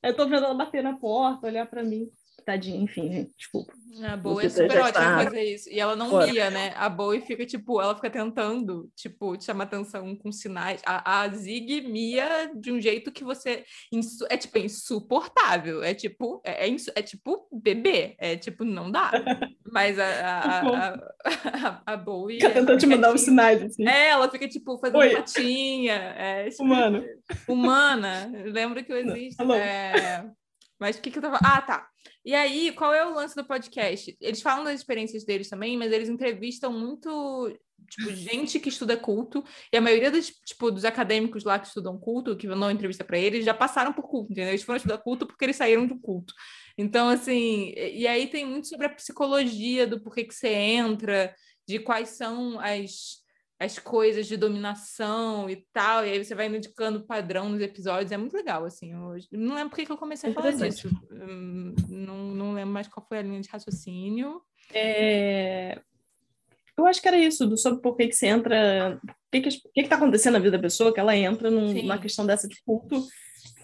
eu tô vendo ela bater na porta, olhar para mim tadinha, enfim, gente, desculpa. A Bowie é super ótima tá... fazer isso. E ela não Fora. lia, né? A Bowie fica, tipo, ela fica tentando, tipo, te chamar atenção com sinais. A, a Zig mia de um jeito que você... É, tipo, é insuportável. É, tipo, é, é, é tipo bebê. É, tipo, não dá. Mas a, a, a, a, a Bowie... Fica tentando te mandar os sinais, assim. É, ela fica, tipo, fazendo Oi. patinha. É, tipo, Humano. Humana. Lembra que eu existo. É... Mas o que, que eu tava. Ah, tá. E aí, qual é o lance do podcast? Eles falam das experiências deles também, mas eles entrevistam muito tipo, gente que estuda culto, e a maioria dos, tipo, dos acadêmicos lá que estudam culto, que não entrevista para eles, já passaram por culto, entendeu? Eles foram estudar culto porque eles saíram do culto. Então, assim, e aí tem muito sobre a psicologia do porquê que você entra, de quais são as as coisas de dominação e tal, e aí você vai indicando padrão nos episódios, é muito legal, assim. Eu não lembro por que eu comecei a falar disso. Hum, não, não lembro mais qual foi a linha de raciocínio. É... Eu acho que era isso, sobre por que, que você entra. O que, que, que, que tá acontecendo na vida da pessoa, que ela entra num, numa questão dessa de culto,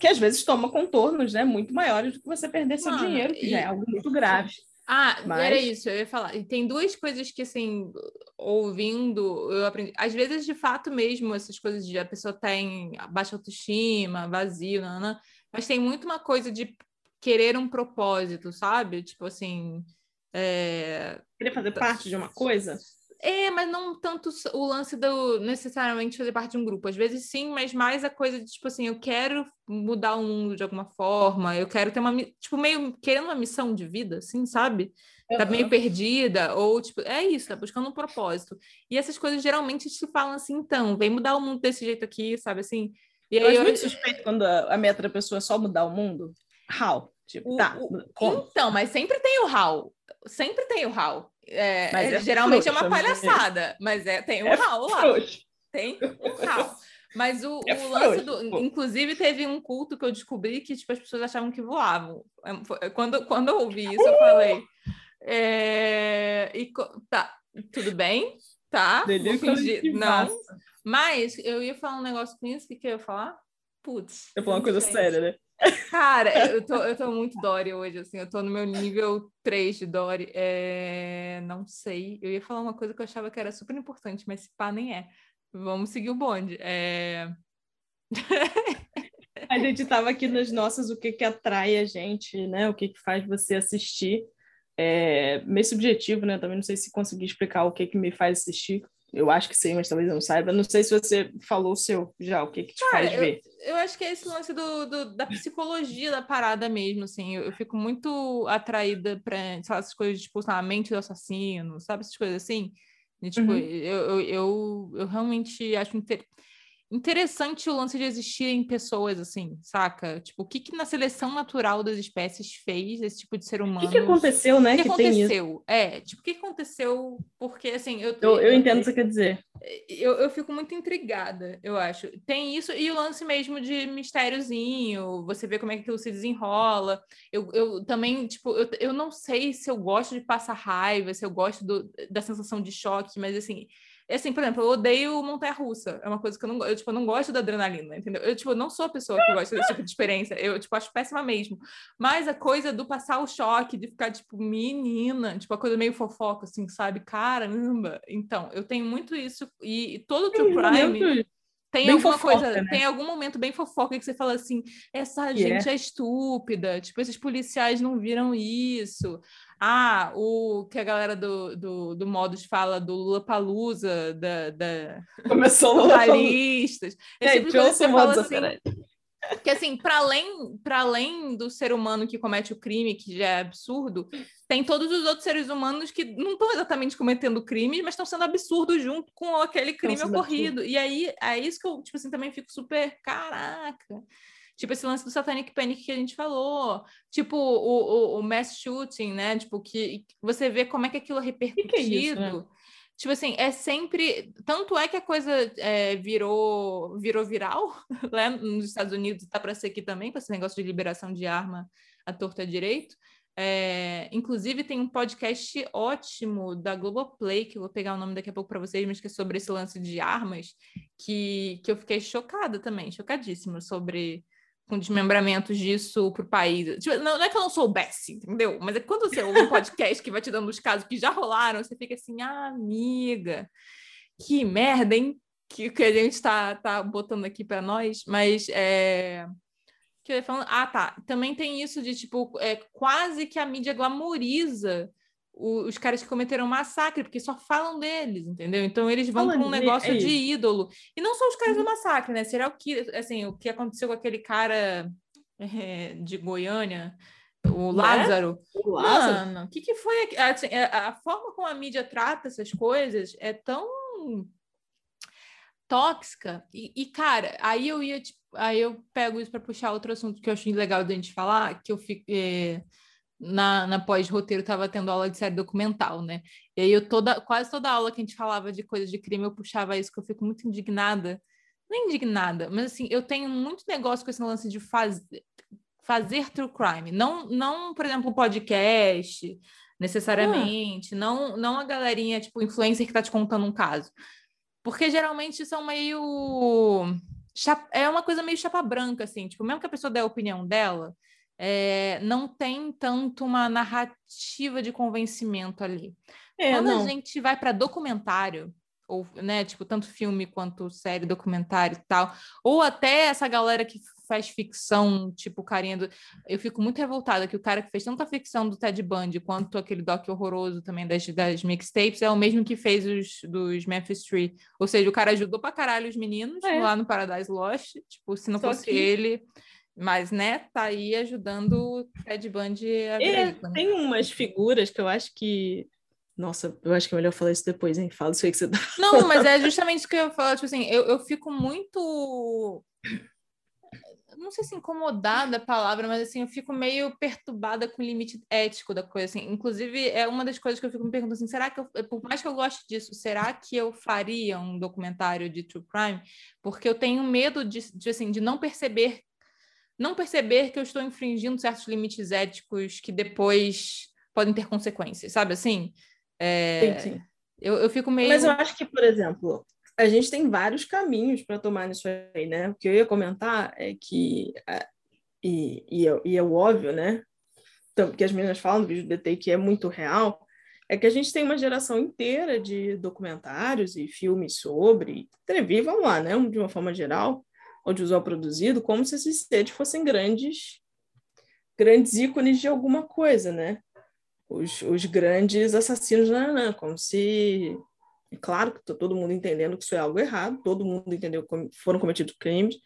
que às vezes toma contornos né, muito maiores do que você perder seu Mano, dinheiro, que e... já é algo muito grave. Ah, Mas... era isso, eu ia falar. E tem duas coisas que, assim, ouvindo, eu aprendi. Às vezes, de fato mesmo, essas coisas de a pessoa tem baixa autoestima, vazio, não, mas tem muito uma coisa de querer um propósito, sabe? Tipo assim. É... Querer fazer parte de uma coisa? É, mas não tanto o lance do necessariamente fazer parte de um grupo. Às vezes sim, mas mais a coisa de tipo assim, eu quero mudar o mundo de alguma forma, eu quero ter uma, tipo, meio querendo uma missão de vida, assim, sabe? Uhum. Tá meio perdida, ou tipo, é isso, tá buscando um propósito. E essas coisas geralmente se falam assim, então, vem mudar o mundo desse jeito aqui, sabe assim? E eu acho eu... muito suspeito quando a, a meta da pessoa é só mudar o mundo. How? Tipo, o, tá. O, então, mas sempre tem o how. Sempre tem o how. É, é, geralmente é uma palhaçada, mas é, tem um é Raul lá. Tem um Raul. Mas o, é o lance do. Inclusive, teve um culto que eu descobri que tipo, as pessoas achavam que voavam. É, quando, quando eu ouvi isso, eu falei. É, e, tá, tudo bem, tá? Fingir. Não. Mas eu ia falar um negócio com isso, o que, que eu ia falar? Putz. Eu ia falar uma coisa séria, né? Cara, eu tô, eu tô muito Dory hoje, assim, eu tô no meu nível 3 de Dory. É... Não sei, eu ia falar uma coisa que eu achava que era super importante, mas se pá, nem é. Vamos seguir o bonde. É... a gente estava aqui nas nossas, o que que atrai a gente, né? O que que faz você assistir. É meio subjetivo, né? Também não sei se consegui explicar o que que me faz assistir. Eu acho que sim, mas talvez eu não saiba. Não sei se você falou o seu já, o que que te Cara, faz eu, ver. eu acho que é esse lance do, do- da psicologia da parada mesmo, assim. Eu, eu fico muito atraída para essas coisas, tipo, sei lá, a mente do assassino, sabe? Essas coisas assim. E, tipo, Uhum. eu, eu, eu, eu realmente acho inter- interessante o lance de existirem pessoas assim, saca? Tipo, o que que na seleção natural das espécies fez esse tipo de ser O humano? que que aconteceu, né? O que Que aconteceu? É, tipo, o que aconteceu? Porque, assim, eu, Eu, eu entendo o que você quer dizer. eu, eu fico muito intrigada, eu acho. Tem isso e o lance mesmo de mistériozinho, você vê como é que aquilo se desenrola. Eu, eu também, tipo, eu, eu não sei se eu gosto de passar raiva, se eu gosto do- da sensação de choque, mas assim. É Assim, por exemplo, eu odeio montanha-russa. É uma coisa que eu não, eu, tipo, eu não gosto da adrenalina, entendeu? Eu, tipo, não sou a pessoa que gosta desse tipo de experiência. Eu, tipo, acho péssima mesmo. Mas a coisa do passar o choque, de ficar, tipo, menina, tipo, a coisa meio fofoca, assim, sabe? Caramba. Então, eu tenho muito isso. E, e todo true Tem crime tem bem alguma fofoca, coisa, né? tem algum momento bem fofoca que você fala assim, essa Que gente é estúpida, tipo, esses policiais não viram isso. Ah, o que a galera do, do, do Modus fala do Lula Palusa, da, da Começou Lula jornalistas. Esse tipo coisa que você fala Modus assim, Operandi. que assim, para além, além do ser humano que comete o crime, que já é absurdo, tem todos os outros seres humanos que não estão exatamente cometendo crimes, mas estão sendo absurdos junto com aquele crime ocorrido. E aí é isso que eu, tipo assim, também fico super, caraca. Tipo, esse lance do Satanic Panic que a gente falou. Tipo, o, o, o mass shooting, né? Tipo, que você vê como é que aquilo é repercutido. que é isso, né? Tipo assim, é sempre. Tanto é que a coisa é, virou, virou viral lá nos Estados Unidos, tá para ser aqui também, com esse negócio de liberação de arma à torta direito. É, inclusive, tem um podcast ótimo da Globoplay, que eu vou pegar o nome daqui a pouco para vocês, mas que é sobre esse lance de armas, que, que eu fiquei chocada também, chocadíssima sobre com desmembramentos disso para o país. Tipo, não, é que eu não soubesse, entendeu? Mas é quando você ouve um podcast que vai te dando os casos que já rolaram, você fica assim, ah, amiga, que merda, hein? Que, que a gente está tá botando aqui para nós, mas é, que eu ia falando, ah, tá. Também tem isso de tipo, é, quase que a mídia glamoriza o- os caras que cometeram massacre, porque só falam deles, entendeu? Então eles vão Fala para um de- negócio é de ídolo. E não só os caras do massacre, né? Será o que, assim, o que aconteceu com aquele cara é, de Goiânia, o Né? Lázaro? O Lázaro. Mano, o que, que foi? assim, é, a forma como a mídia trata essas coisas é tão tóxica. E, e, cara, aí eu ia, tipo, aí eu pego isso para puxar outro assunto que eu achei legal da gente falar, que eu fiquei. Na, na pós-roteiro estava tendo aula de série documental, né? E aí eu toda, quase toda aula que a gente falava de coisas de crime, eu puxava isso, que eu fico muito indignada. Não indignada, mas assim, eu tenho muito negócio com esse lance de fazer fazer true crime. Não, não por exemplo, podcast, necessariamente. Não, não a galerinha, tipo, influencer que tá te contando um caso. Porque geralmente são meio. É uma coisa meio chapa branca, assim. Tipo, mesmo que a pessoa dê a opinião dela, é, não tem tanto uma narrativa de convencimento ali. É, Quando não. a gente vai para documentário, ou, né, tipo, tanto filme quanto série, documentário e tal, ou até essa galera que faz ficção, tipo, carinha do... Eu fico muito revoltada que o cara que fez tanto a ficção do Ted Bundy quanto aquele doc horroroso também das, das mixtapes é o mesmo que fez os dos Memphis Three. Ou seja, o cara ajudou pra caralho os meninos É. lá no Paradise Lost. Tipo, se não Só fosse que- ele... Mas, né, tá aí ajudando o Ted Bundy a É, ícone. tem umas figuras que eu acho que. Nossa, eu acho que é melhor falar isso depois, hein? Fala isso aí que você tá. Não, mas é justamente isso que eu ia falar, tipo assim, eu, eu fico muito. Não sei se incomodada a palavra, mas assim, eu fico meio perturbada com o limite ético da coisa. Assim. Inclusive, é uma das coisas que eu fico me perguntando assim: será que eu, por mais que eu goste disso, será que eu faria um documentário de true crime? Porque eu tenho medo de, de, assim, de não perceber, não perceber que eu estou infringindo certos limites éticos que depois podem ter consequências, sabe assim? É, Sim, sim. eu, eu fico meio. Mas eu acho que, por exemplo, a gente tem vários caminhos para tomar nisso aí, né? O que eu ia comentar é que ah, e, e, é, e é óbvio, né? Então, que as meninas falam no vídeo do DT que é muito real, é que a gente tem uma geração inteira de documentários e filmes sobre, televi, vamos lá, né? De uma forma geral, audiovisual produzido, como se esses seres fossem grandes, grandes ícones de alguma coisa, né? Os, os grandes assassinos, nanã, como se é claro que está todo mundo entendendo que isso é algo errado, todo mundo entendeu que foram cometidos crimes,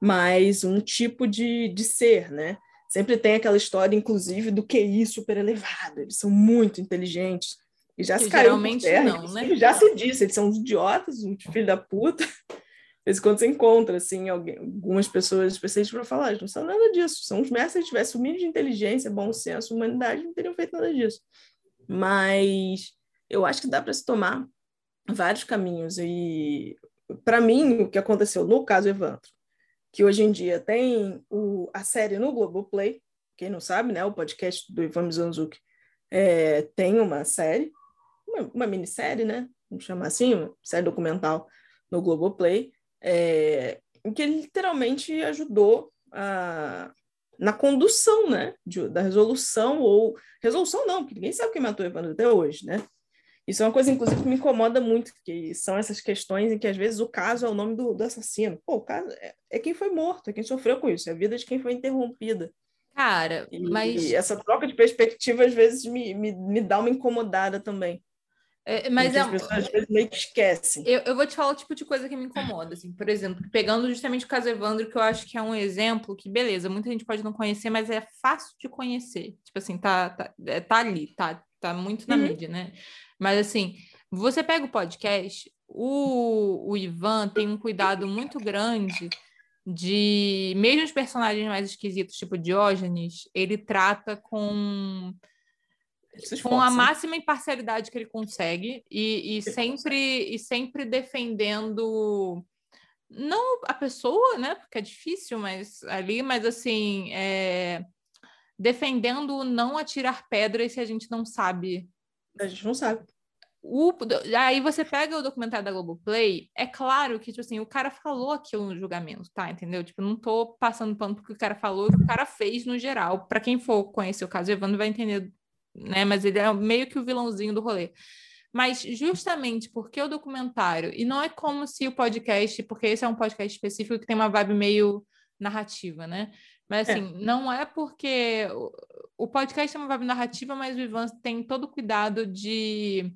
mas um tipo de, de ser, né? Sempre tem aquela história, inclusive, do QI super elevado. Eles são muito inteligentes. E já que se caiu terra, não, né? Já se disse, eles são uns idiotas, uns filhos da puta. Vez em quando você encontra, assim, alguém, algumas pessoas especialistas para falar, eles não são nada disso. São os mestres, se tivesse o mínimo de inteligência, bom senso, humanidade, não teriam feito nada disso. Mas eu acho que dá para se tomar vários caminhos. E, para mim, o que aconteceu no caso Evandro, que hoje em dia tem o, a série no Globoplay, quem não sabe, né, o podcast do Ivan Mizanzuki é, tem uma série, uma, uma, minissérie, né, vamos chamar assim, uma série documental no Globoplay, é, em que ele literalmente ajudou a, na condução, né, de, da resolução, ou resolução não, porque ninguém sabe quem matou Evandro até hoje, né, isso é uma coisa, inclusive, que me incomoda muito, que são essas questões em que, às vezes, o caso é o nome do, do assassino. Pô, o caso é, é, quem foi morto, é quem sofreu com isso, é a vida de quem foi interrompida. Cara, e, mas... E essa troca de perspectiva, às vezes, me, me, me dá uma incomodada também. É, mas é... as pessoas, às vezes, meio que esquecem. Eu, eu vou te falar o tipo de coisa que me incomoda, assim. Por exemplo, pegando justamente o caso Evandro, que eu acho que é um exemplo que, beleza, muita gente pode não conhecer, mas é fácil de conhecer. Tipo assim, tá, tá, é, tá ali, tá, tá muito na uhum. mídia, né? Mas, assim, você pega o podcast, o, o Ivan tem um cuidado muito grande de, mesmo os personagens mais esquisitos, tipo Diógenes, ele trata com com a máxima imparcialidade que ele consegue e, e sempre e sempre defendendo não a pessoa, né? Porque é difícil, mas ali, mas assim, é, defendendo não atirar pedras se a gente não sabe. A gente não sabe. O, aí você pega o documentário da Globoplay, é claro que, tipo assim, o cara falou aquilo no julgamento, tá? Entendeu? Tipo, não tô passando pano porque o cara falou, o que o cara fez no geral. Para quem for conhecer o caso, Evandro vai entender, né? Mas ele é meio que o vilãozinho do rolê. Mas justamente porque o documentário, e não é como se o podcast, porque esse é um podcast específico que tem uma vibe meio narrativa, né? Mas é. assim, é. não é porque o podcast é uma vibe narrativa, mas o Ivan tem todo o cuidado de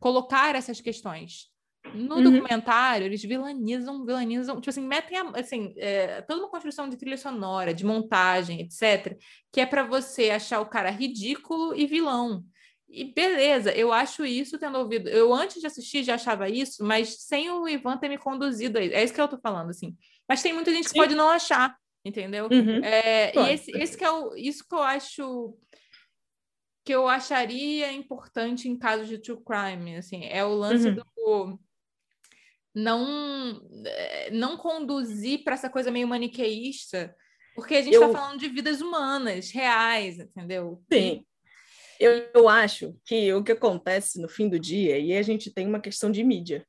colocar essas questões. No uhum. documentário, eles vilanizam, vilanizam, tipo assim, metem a, assim, é, toda uma construção de trilha sonora, de montagem, etc., que é para você achar o cara ridículo e vilão. E beleza, eu acho isso tendo ouvido. Eu antes de assistir já achava isso, mas sem o Ivan ter me conduzido aí. É isso que eu tô falando, assim. Mas tem muita gente Sim. que pode não achar, entendeu? Uhum. É, e esse, esse que é o, isso que eu acho que eu acharia importante em casos de true crime, assim, é o lance uhum. do não eh, não conduzir para essa coisa meio maniqueísta, porque a gente está eu... falando de vidas humanas, reais, entendeu? Sim. Eu, eu acho que o que acontece no fim do dia, e a gente tem uma questão de mídia,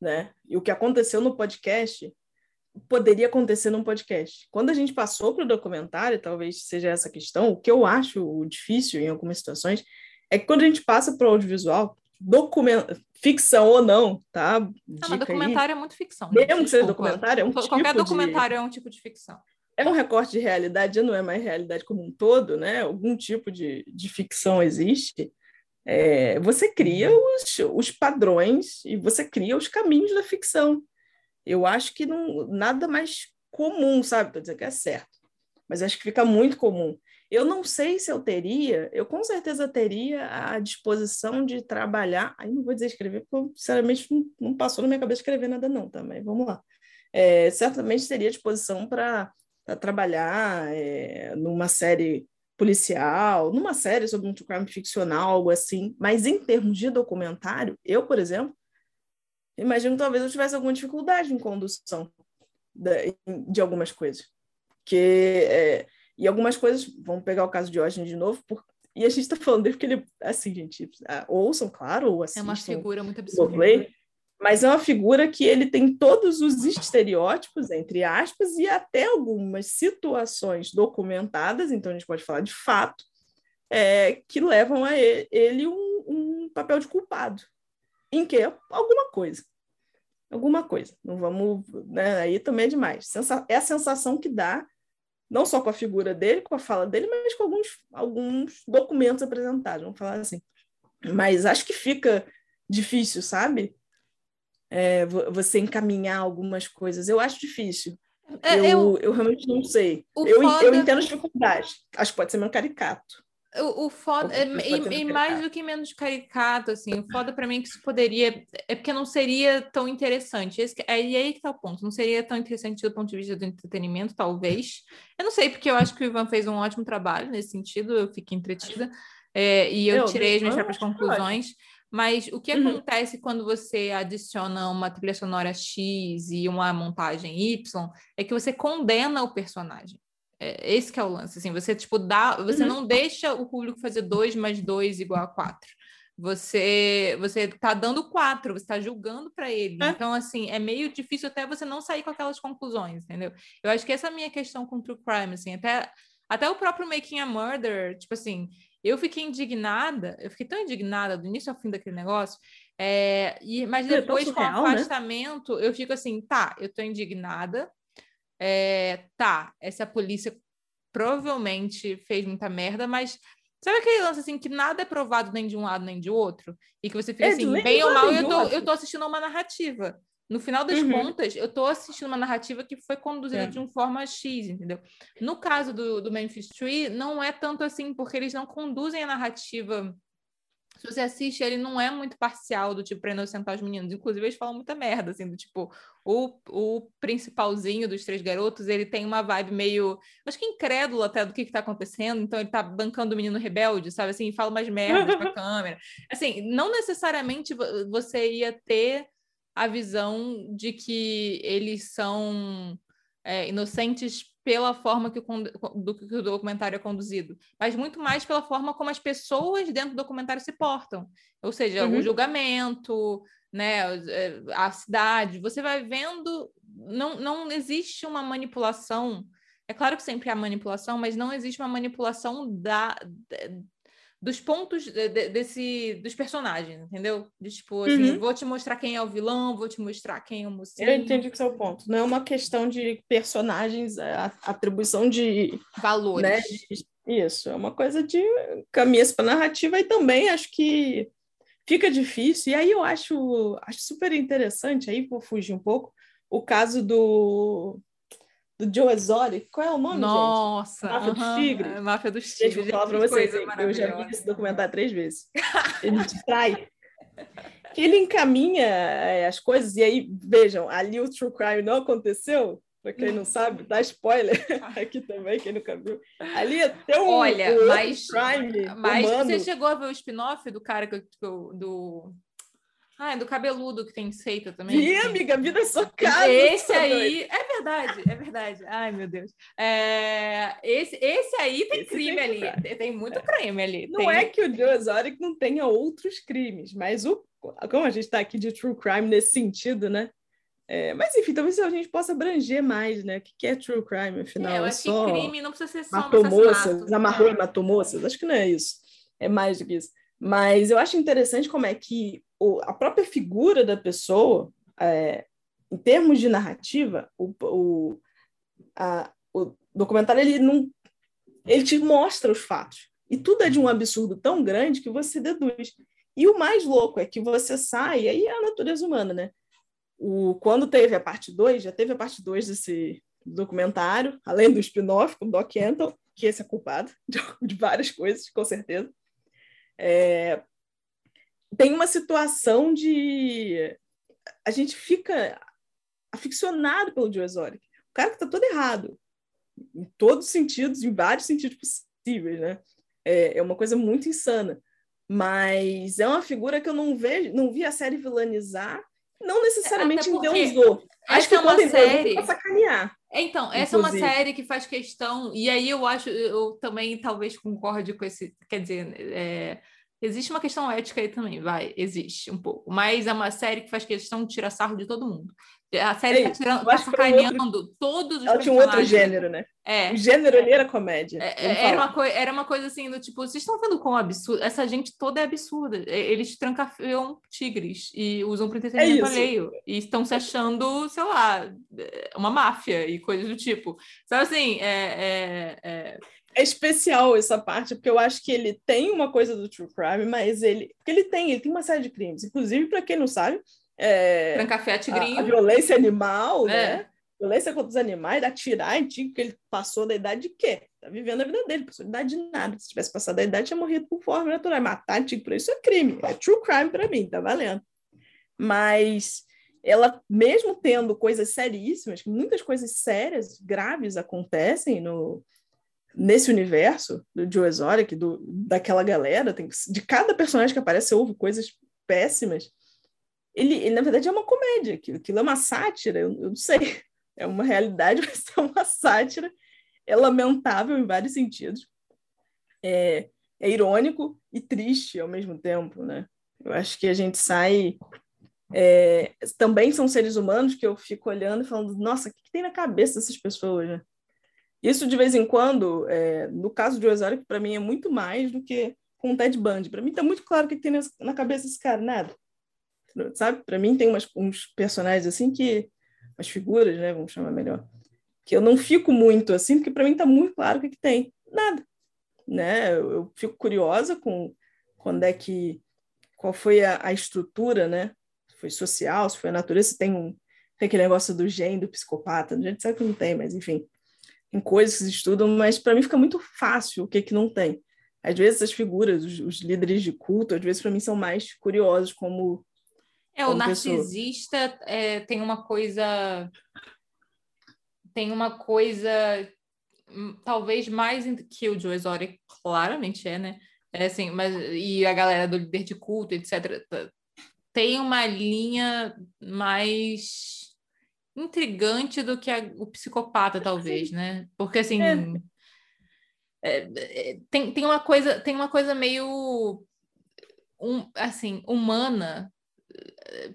né? E o que aconteceu no podcast poderia acontecer num podcast. Quando a gente passou para o documentário, talvez seja essa questão, o que eu acho difícil em algumas situações é que quando a gente passa para o audiovisual, document... ficção ou não, tá? Não, mas documentário aí. é muito ficção. Mesmo que seja documentário, é um Qualquer tipo documentário de... é um tipo de ficção. É um recorte de realidade, não é mais realidade como um todo, né? Algum tipo de, de ficção existe. É, você cria uhum. os, os padrões e você cria os caminhos da ficção. Eu acho que não, nada mais comum, sabe? Para dizer que é certo. Mas acho que fica muito comum. Eu não sei se eu teria, eu com certeza teria a disposição de trabalhar. Aí não vou dizer escrever, porque sinceramente não, passou na minha cabeça escrever nada, não, também. Vamos lá. É, certamente teria disposição para trabalhar é, numa série policial, numa série sobre um crime ficcional, algo assim. Mas em termos de documentário, eu, por exemplo, imagino que talvez eu tivesse alguma dificuldade em condução de, de algumas coisas. Que, é, e algumas coisas, vamos pegar o caso de Diógenes de novo, por, e a gente está falando dele porque ele, assim, gente, ah, ouçam, claro, ou assistam. É uma figura muito absurda. Play, mas é uma figura que ele tem todos os estereótipos, entre aspas, e até algumas situações documentadas, então a gente pode falar de fato, é, que levam a ele um, um papel de culpado. Em que? Alguma coisa. Alguma coisa. Não vamos. Né? Aí também é demais. Sensa é a sensação que dá, não só com a figura dele, com a fala dele, mas com alguns, alguns documentos apresentados, vamos falar assim. Mas acho que fica difícil, sabe? é, você encaminhar algumas coisas. Eu acho difícil. É, eu, eu, eu, realmente não sei. Eu, foda... eu entendo as dificuldades. Acho que pode ser meio caricato. O, o foda, é, e, e mais do que menos caricato, assim, o foda para mim é que isso poderia, é porque não seria tão interessante, Esse, é, e aí que tá o ponto, não seria tão interessante do ponto de vista do entretenimento, talvez, eu não sei, porque eu acho que o Ivan fez um ótimo trabalho nesse sentido, eu fiquei entretida, é, e eu, eu tirei as minhas próprias conclusões, mas o que uhum. acontece quando você adiciona uma trilha sonora X e uma montagem Y é que você condena o personagem. É, esse que é o lance, assim, você tipo dá, você uhum. não deixa o público fazer 2 mais 2 igual a 4. Você você tá dando 4, você está julgando para ele. É. Então assim, é meio difícil até você não sair com aquelas conclusões, entendeu? Eu acho que essa é a minha questão com True Crime, assim, até até o próprio Making a Murder, tipo assim, eu fiquei indignada, eu fiquei tão indignada do início ao fim daquele negócio, é, e, mas é depois, surreal, com o né? afastamento, né? eu fico assim, tá, eu tô indignada, é, tá, essa polícia provavelmente fez muita merda, mas sabe aquele lance assim que nada é provado nem de um lado nem de outro? E que você fica é, assim, bem ou mal, eu tô, eu tô assistindo uma narrativa. No final das uhum. contas, eu estou assistindo uma narrativa que foi conduzida é. de uma forma X, entendeu? No caso do, do Memphis Tree, não é tanto assim, porque eles não conduzem a narrativa. Se você assiste, ele não é muito parcial, do tipo, para inocentar os meninos. Inclusive, eles falam muita merda, assim, do tipo, o, o principalzinho dos três garotos, ele tem uma vibe meio, acho que incrédulo até do que, está acontecendo, então ele tá bancando o menino rebelde, sabe, assim, fala umas merdas pra câmera. Assim, não necessariamente você ia ter a visão de que eles são é, inocentes pela forma que o, do, que o documentário é conduzido, mas muito mais pela forma como as pessoas dentro do documentário se portam. Ou seja, uhum. o julgamento, né, é, a cidade, você vai vendo, não, não existe uma manipulação. É claro que sempre há manipulação, mas não existe uma manipulação da, dos pontos de, de, desse dos personagens, entendeu? De, tipo, assim, uhum. vou te mostrar quem é o vilão, vou te mostrar quem é o mocinho. Eu entendi que o ponto. Não é uma questão de personagens, é a atribuição de valores. Né? Isso, é uma coisa de caminhas para narrativa e também acho que fica difícil. E aí eu acho, acho super interessante, aí vou fugir um pouco, o caso do do Joe Exotic. Qual é o nome, Nossa, gente? Máfia uh -huh, dos Tigres. É, Máfia dos Tigres. Gente, vou falar pra vocês, eu já vi esse documentário três vezes. Ele te trai. que ele encaminha é, as coisas, e aí, vejam, ali o true crime não aconteceu, para quem não sabe, dá spoiler aqui também, quem nunca viu. Ali até um, Olha, um mas, crime mas humano. você chegou a ver o spin-off do cara que, do ah, é do cabeludo que tem seita também. Ih, amiga, vida é socada. Esse aí, é verdade, é verdade. Ai, meu Deus. É... Esse, esse aí tem esse crime tem ali, tem, tem, muito crime ali. Não tem... é que o Joe Exotic não tenha outros crimes, mas o, como a gente está aqui de true crime nesse sentido, né? É, mas enfim, talvez a gente possa abranger mais, né? O que é true crime, afinal? É, eu é acho só que crime não precisa ser só matou moças, amarrou e matou moças. Acho que não é isso. É mais do que isso. Mas eu acho interessante como é que o, a própria figura da pessoa, é, em termos de narrativa, o, o, a, o documentário ele não ele te mostra os fatos. E tudo é de um absurdo tão grande que você deduz. E o mais louco é que você sai, aí é a natureza humana, né? O, quando teve a parte 2, já teve a parte 2 desse documentário, além do spin-off com o Doc Antle, que esse é culpado de, de várias coisas, com certeza. É, tem uma situação de. A gente fica aficionado pelo Joe Exotic. O cara que está todo errado, em todos os sentidos, em vários sentidos possíveis, né? É, é uma coisa muito insana. Mas é uma figura que eu não vejo, não vi a série vilanizar, não necessariamente endeusou. Acho que é uma série para sacanear. Então, essa inclusive. é uma série que faz questão, e aí eu acho, eu também talvez concorde com esse, quer dizer, é, Existe uma questão ética aí também, vai, existe um pouco. Mas é uma série que faz questão de tirar sarro de todo mundo. A série Ei, tá, tirando, tá um sacaneando outro- todos os Ela tinha um outro gênero, né? É. O gênero ali era comédia. É, é, era, uma coi- era uma coisa assim do tipo, vocês estão vendo quão absurdo? Essa gente toda é absurda. Eles trancafeiam tigres e usam para entretenimento É alheio. E estão se achando, sei lá, uma máfia e coisas do tipo. Sabe assim, é, é- é- especial essa parte, porque eu acho que ele tem uma coisa do true crime, mas ele. Porque ele tem, ele tem uma série de crimes. Inclusive, para quem não sabe, é, trancafear a, tigrinho. a violência animal, É. né? Violência contra os animais, atirar em tigre, que ele passou da idade de quê? Tá vivendo a vida dele, passou da idade de nada. Se tivesse passado da idade, tinha morrido por forma natural. Matar tigre por isso é crime. É true crime para mim, tá valendo. Mas ela, mesmo tendo coisas seríssimas, que muitas coisas sérias, graves acontecem no, nesse universo do Joe Exotic, do, daquela galera, tem, de cada personagem que aparece, você ouve coisas péssimas. Ele, ele, na verdade, é uma comédia, aquilo, aquilo é uma sátira, eu, eu não sei. É uma realidade, mas é uma sátira. É lamentável em vários sentidos. É, é irônico e triste ao mesmo tempo, né? Eu acho que a gente sai é, também são seres humanos que eu fico olhando e falando, nossa, o que, que tem na cabeça dessas pessoas, né? Isso, de vez em quando, é, no caso de que para mim é muito mais do que com o Ted Bundy. Para mim está muito claro o que, tem na, cabeça desse cara, nada. Sabe? Para mim tem umas, uns personagens assim que, umas figuras, né, vamos chamar melhor, que eu não fico muito assim, porque para mim está muito claro o que, que tem. Nada. Né? Eu, eu fico curiosa com quando é que, qual foi a, a estrutura, né? foi social, se foi a natureza, se tem, um, tem aquele negócio do gene, do psicopata, a gente sabe que não tem, mas enfim, tem coisas que se estudam, mas para mim fica muito fácil o que, que não tem. Às vezes as figuras, os, os líderes de culto, às vezes para mim são mais curiosos como É, o narcisista é, tem uma coisa tem uma coisa talvez mais que o Joe Exotic claramente é, né? É assim, mas e a galera do líder de culto, etc tem uma linha mais intrigante do que a, o psicopata, talvez, né? Porque assim é. É, tem, tem uma coisa tem uma coisa meio um, assim humana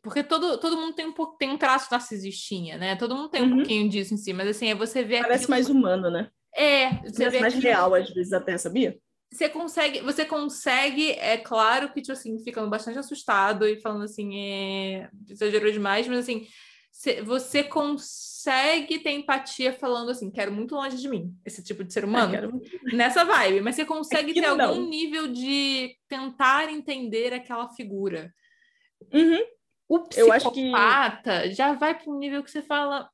porque todo, todo mundo tem um, tem um traço narcisistinha, né? Todo mundo tem um uhum. pouquinho disso em si, mas assim, é você ver Parece aquilo... mais humano, né? É, você Parece mais aquilo... real, às vezes, até, sabia? você consegue, você consegue, é claro que, tipo assim, ficando bastante assustado e falando assim, é, exagerou demais, mas assim, você consegue ter empatia falando assim, quero muito longe de mim, esse tipo de ser humano, quero... nessa vibe, mas você consegue ter não. algum nível de tentar entender aquela figura. Uhum. O psicopata que... já vai para um nível que você fala,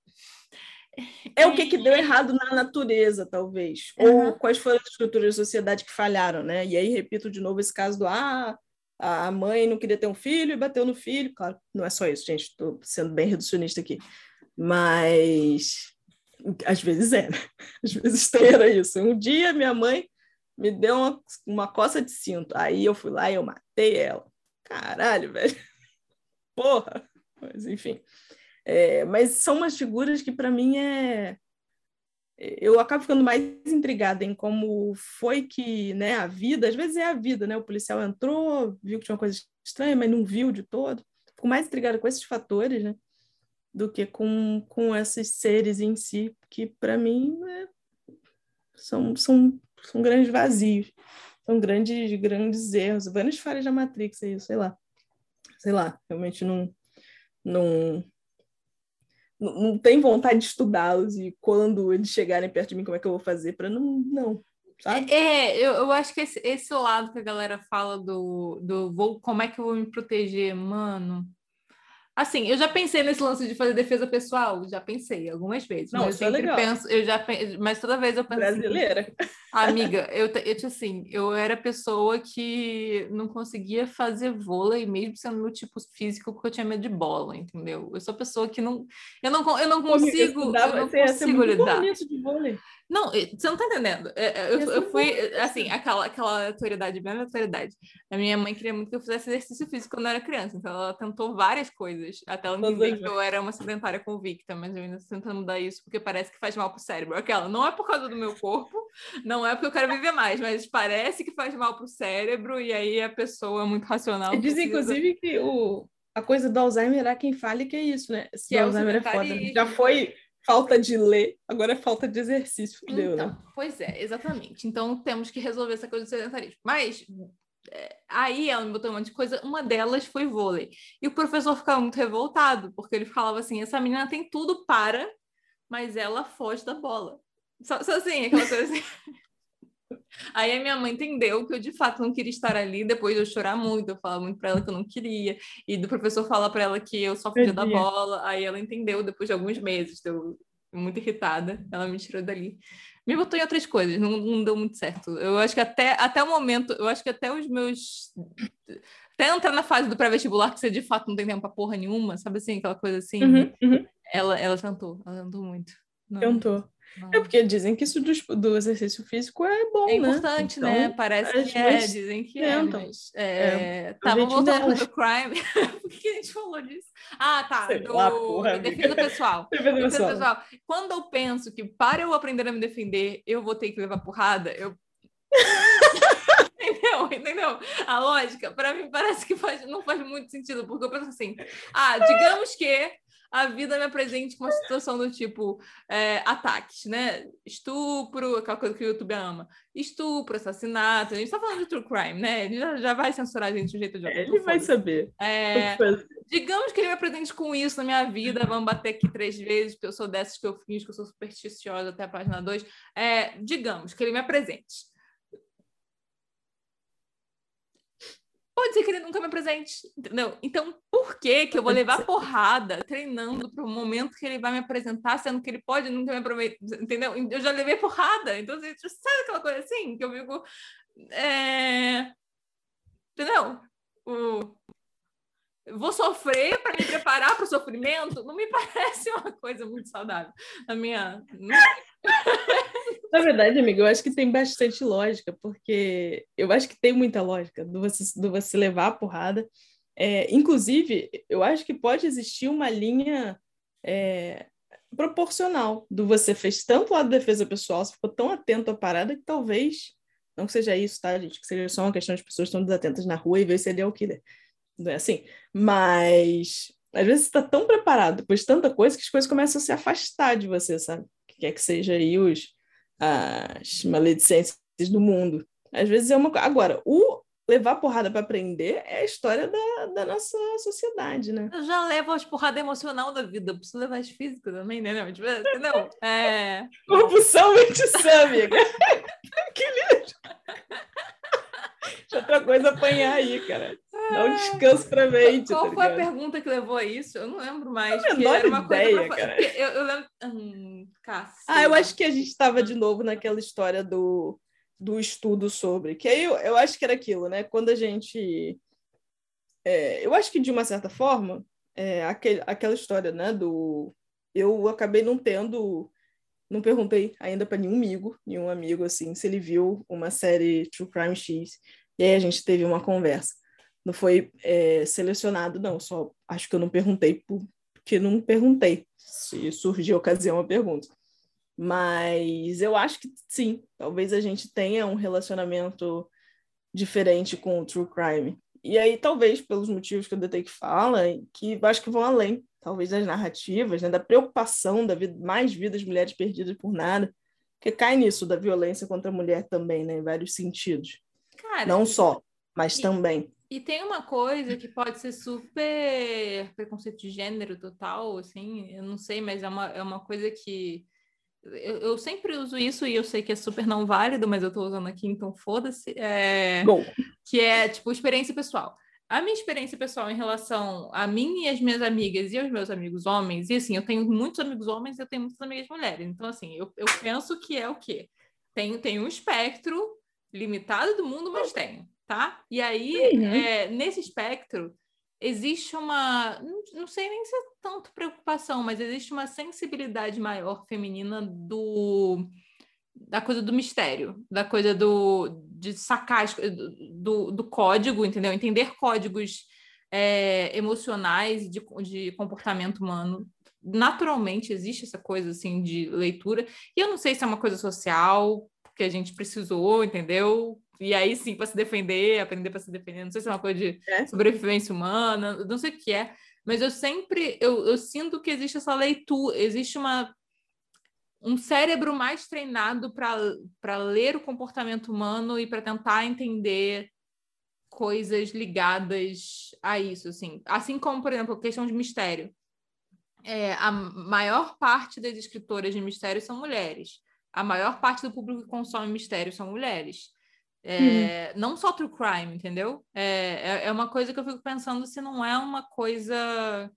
é o que, que deu errado na natureza, talvez. Uhum. Ou quais foram as estruturas da sociedade que falharam, né? E aí, repito de novo esse caso do ah, a mãe não queria ter um filho e bateu no filho. Claro, não é só isso, gente. Estou sendo bem reducionista aqui. Mas às vezes é, né? Às vezes era isso. Um dia minha mãe me deu uma, uma coça de cinto. Aí eu fui lá e eu matei ela. Caralho, velho. Porra. Mas enfim. É, mas são umas figuras que para mim é eu acabo ficando mais intrigada em como foi que né a vida às vezes é a vida né o policial entrou viu que tinha uma coisa estranha mas não viu de todo. Fico mais intrigada com esses fatores né do que com, com esses seres em si que para mim é, são, são são grandes vazios. São grandes grandes erros. Várias falhas da Matrix aí sei lá. Sei lá realmente não não não tem vontade de estudá-los e quando eles chegarem perto de mim, como é que eu vou fazer para não, não, sabe? É, eu, eu acho que esse, esse lado que a galera fala do, do vou, como é que eu vou me proteger, mano. Assim, eu já pensei nesse lance de fazer defesa pessoal, já pensei algumas vezes. Não, mas eu é sempre legal. penso, eu já mas toda vez eu penso brasileira. Assim, amiga, eu, eu assim, eu era pessoa que não conseguia fazer vôlei mesmo sendo meu tipo físico porque eu tinha medo de bola, entendeu? Eu sou pessoa que não eu não eu não consigo, eu, eu não consigo lidar. Não, você não tá entendendo. É, eu, eu fui, assim, aquela, aquela autoridade, bem autoridade. A minha mãe queria muito que eu fizesse exercício físico quando eu era criança, então ela tentou várias coisas, até ela entender que eu era uma sedentária convicta, mas eu ainda tô tentando mudar isso porque parece que faz mal pro cérebro. Aquela, não é por causa do meu corpo, não é porque eu quero viver mais, mas parece que faz mal pro cérebro e aí a pessoa é muito racional. Diz, precisa... inclusive, que o, a coisa do Alzheimer há quem fale que é isso, né? Esse que Alzheimer é, é foda. Já foi falta de ler, agora é falta de exercício. Então, deu, né? pois é, exatamente. Então temos que resolver essa coisa do sedentarismo. Mas é, aí ela me botou um monte de coisa, uma delas foi vôlei. E o professor ficava muito revoltado, porque ele falava assim: essa menina tem tudo para, mas ela foge da bola. Só, só assim, aquela coisa assim. Aí a minha mãe entendeu que eu de fato não queria estar ali, depois de eu chorar muito, eu falava muito para ela que eu não queria, e do professor falar para ela que eu só da bola, aí ela entendeu depois de alguns meses, eu muito irritada, ela me tirou dali. Me botou em outras coisas, não, não deu muito certo. Eu acho que até, até o momento, eu acho que até os meus até entrar na fase do pré-vestibular, que você de fato não tem tempo pra porra nenhuma, sabe assim, aquela coisa assim. Uhum, uhum. Ela, ela tentou, ela tentou muito. Não. Tentou. É porque dizem que isso do, do exercício físico é bom, é importante, né? Então, Parece que é, dizem que é, mas... É, é. Tava voltando pro crime. Por que a gente falou disso? Ah, tá, Sei do lá, porra, defesa pessoal. defesa pessoal. pessoal. Quando eu penso que para eu aprender a me defender, eu vou ter que levar porrada, eu... entendeu? Entendeu? A lógica, para mim, parece que faz, não faz muito sentido, porque eu penso assim, ah, digamos que a vida me apresente com uma situação do tipo é, ataques, né? Estupro, aquela coisa que o YouTube ama. Estupro, assassinato. A gente tá falando de true crime, né? Ele já, já vai censurar a gente de um jeito de outro. Ele vai saber. É, digamos que ele me apresente com isso na minha vida. Vamos bater aqui três vezes, porque eu sou dessas que eu fingo que eu sou supersticiosa até a página 2. É, digamos que ele me apresente pode ser que ele nunca me apresente, entendeu? Então, por que que eu vou levar porrada treinando para o momento que ele vai me apresentar, sendo que ele pode nunca me aproveitar, entendeu? Eu já levei porrada, então você sabe aquela coisa assim, que eu fico... É... Entendeu? O... Vou sofrer para me preparar para o sofrimento? Não me parece uma coisa muito saudável. A minha... Na verdade, amiga, eu acho que tem bastante lógica, porque eu acho que tem muita lógica do você, do você levar a porrada. É, inclusive, eu acho que pode existir uma linha é, proporcional do você fez tanto lado de defesa pessoal, você ficou tão atento à parada que talvez, não que seja isso, tá, gente? Que seja só uma questão de pessoas estão desatentas na rua e ver se ele é o killer. Não é assim. Mas às vezes você está tão preparado depois de tanta coisa que as coisas começam a se afastar de você, sabe? Que quer que seja aí os as maledicências do mundo. Às vezes é uma Agora, o levar porrada para aprender é a história da, da nossa sociedade, né? Eu já levo as porradas emocional da vida, eu preciso levar as físicas também, né? Não, tipo, não, é... Corrupção mente sã, amiga. que lixo! outra coisa apanhar aí, cara. Dá um descanso pra mente. Qual tá foi a pergunta que levou a isso? Eu não lembro mais. A menor era uma ideia, coisa cara. Eu, eu lembro. Hum, ah, eu acho que a gente estava de novo naquela história do, do estudo sobre. Que aí eu, eu acho que era aquilo, né? Quando a gente. É, eu acho que de uma certa forma, é, aquele, aquela história, né? Do. Eu acabei não tendo. Não perguntei ainda para nenhum amigo, nenhum amigo assim, se ele viu uma série True Crime X. E aí a gente teve uma conversa não foi é, selecionado, não. Só acho que eu não perguntei porque não perguntei. Se surgir a ocasião, eu pergunto. Mas eu acho que sim, talvez a gente tenha um relacionamento diferente com o true crime. E aí, talvez, pelos motivos que o Detective fala, que acho que vão além, talvez, das narrativas, né, da preocupação da vida, mais vidas de mulheres perdidas por nada, que cai nisso, da violência contra a mulher também, né, em vários sentidos. Cara, Não só, mas e, também. E tem uma coisa que pode ser super preconceito de gênero total, assim, eu não sei, mas é uma, é uma coisa que eu, eu sempre uso isso e eu sei que é super não válido, mas eu estou usando aqui, então foda-se. É, que é, tipo, experiência pessoal. A minha experiência pessoal em relação a mim e as minhas amigas e aos meus amigos homens, e assim, eu tenho muitos amigos homens e eu tenho muitas amigas mulheres. Então, assim, eu, eu penso que é o quê? Tem, tem um espectro limitado do mundo, mas tem tá? E aí, uhum. é, nesse espectro, existe uma, não sei nem se é tanto preocupação, mas existe uma sensibilidade maior feminina do da coisa do mistério, da coisa do de sacar do, do código, entendeu? Entender códigos é, emocionais de, de comportamento humano. Naturalmente existe essa coisa assim de leitura, e eu não sei se é uma coisa social, porque a gente precisou, entendeu? E aí sim, para se defender, aprender para se defender, não sei se é uma coisa de é. sobrevivência humana, não sei o que é, mas eu sempre eu, eu sinto que existe essa leitura, existe uma um cérebro mais treinado para ler o comportamento humano e para tentar entender coisas ligadas a isso, assim. Assim como, por exemplo, a questão de mistério. É, a maior parte das escritoras de mistério são mulheres. A maior parte do público que consome mistério são mulheres. É, uhum. Não só true crime, entendeu? É, é, é uma coisa que eu fico pensando se não é uma coisa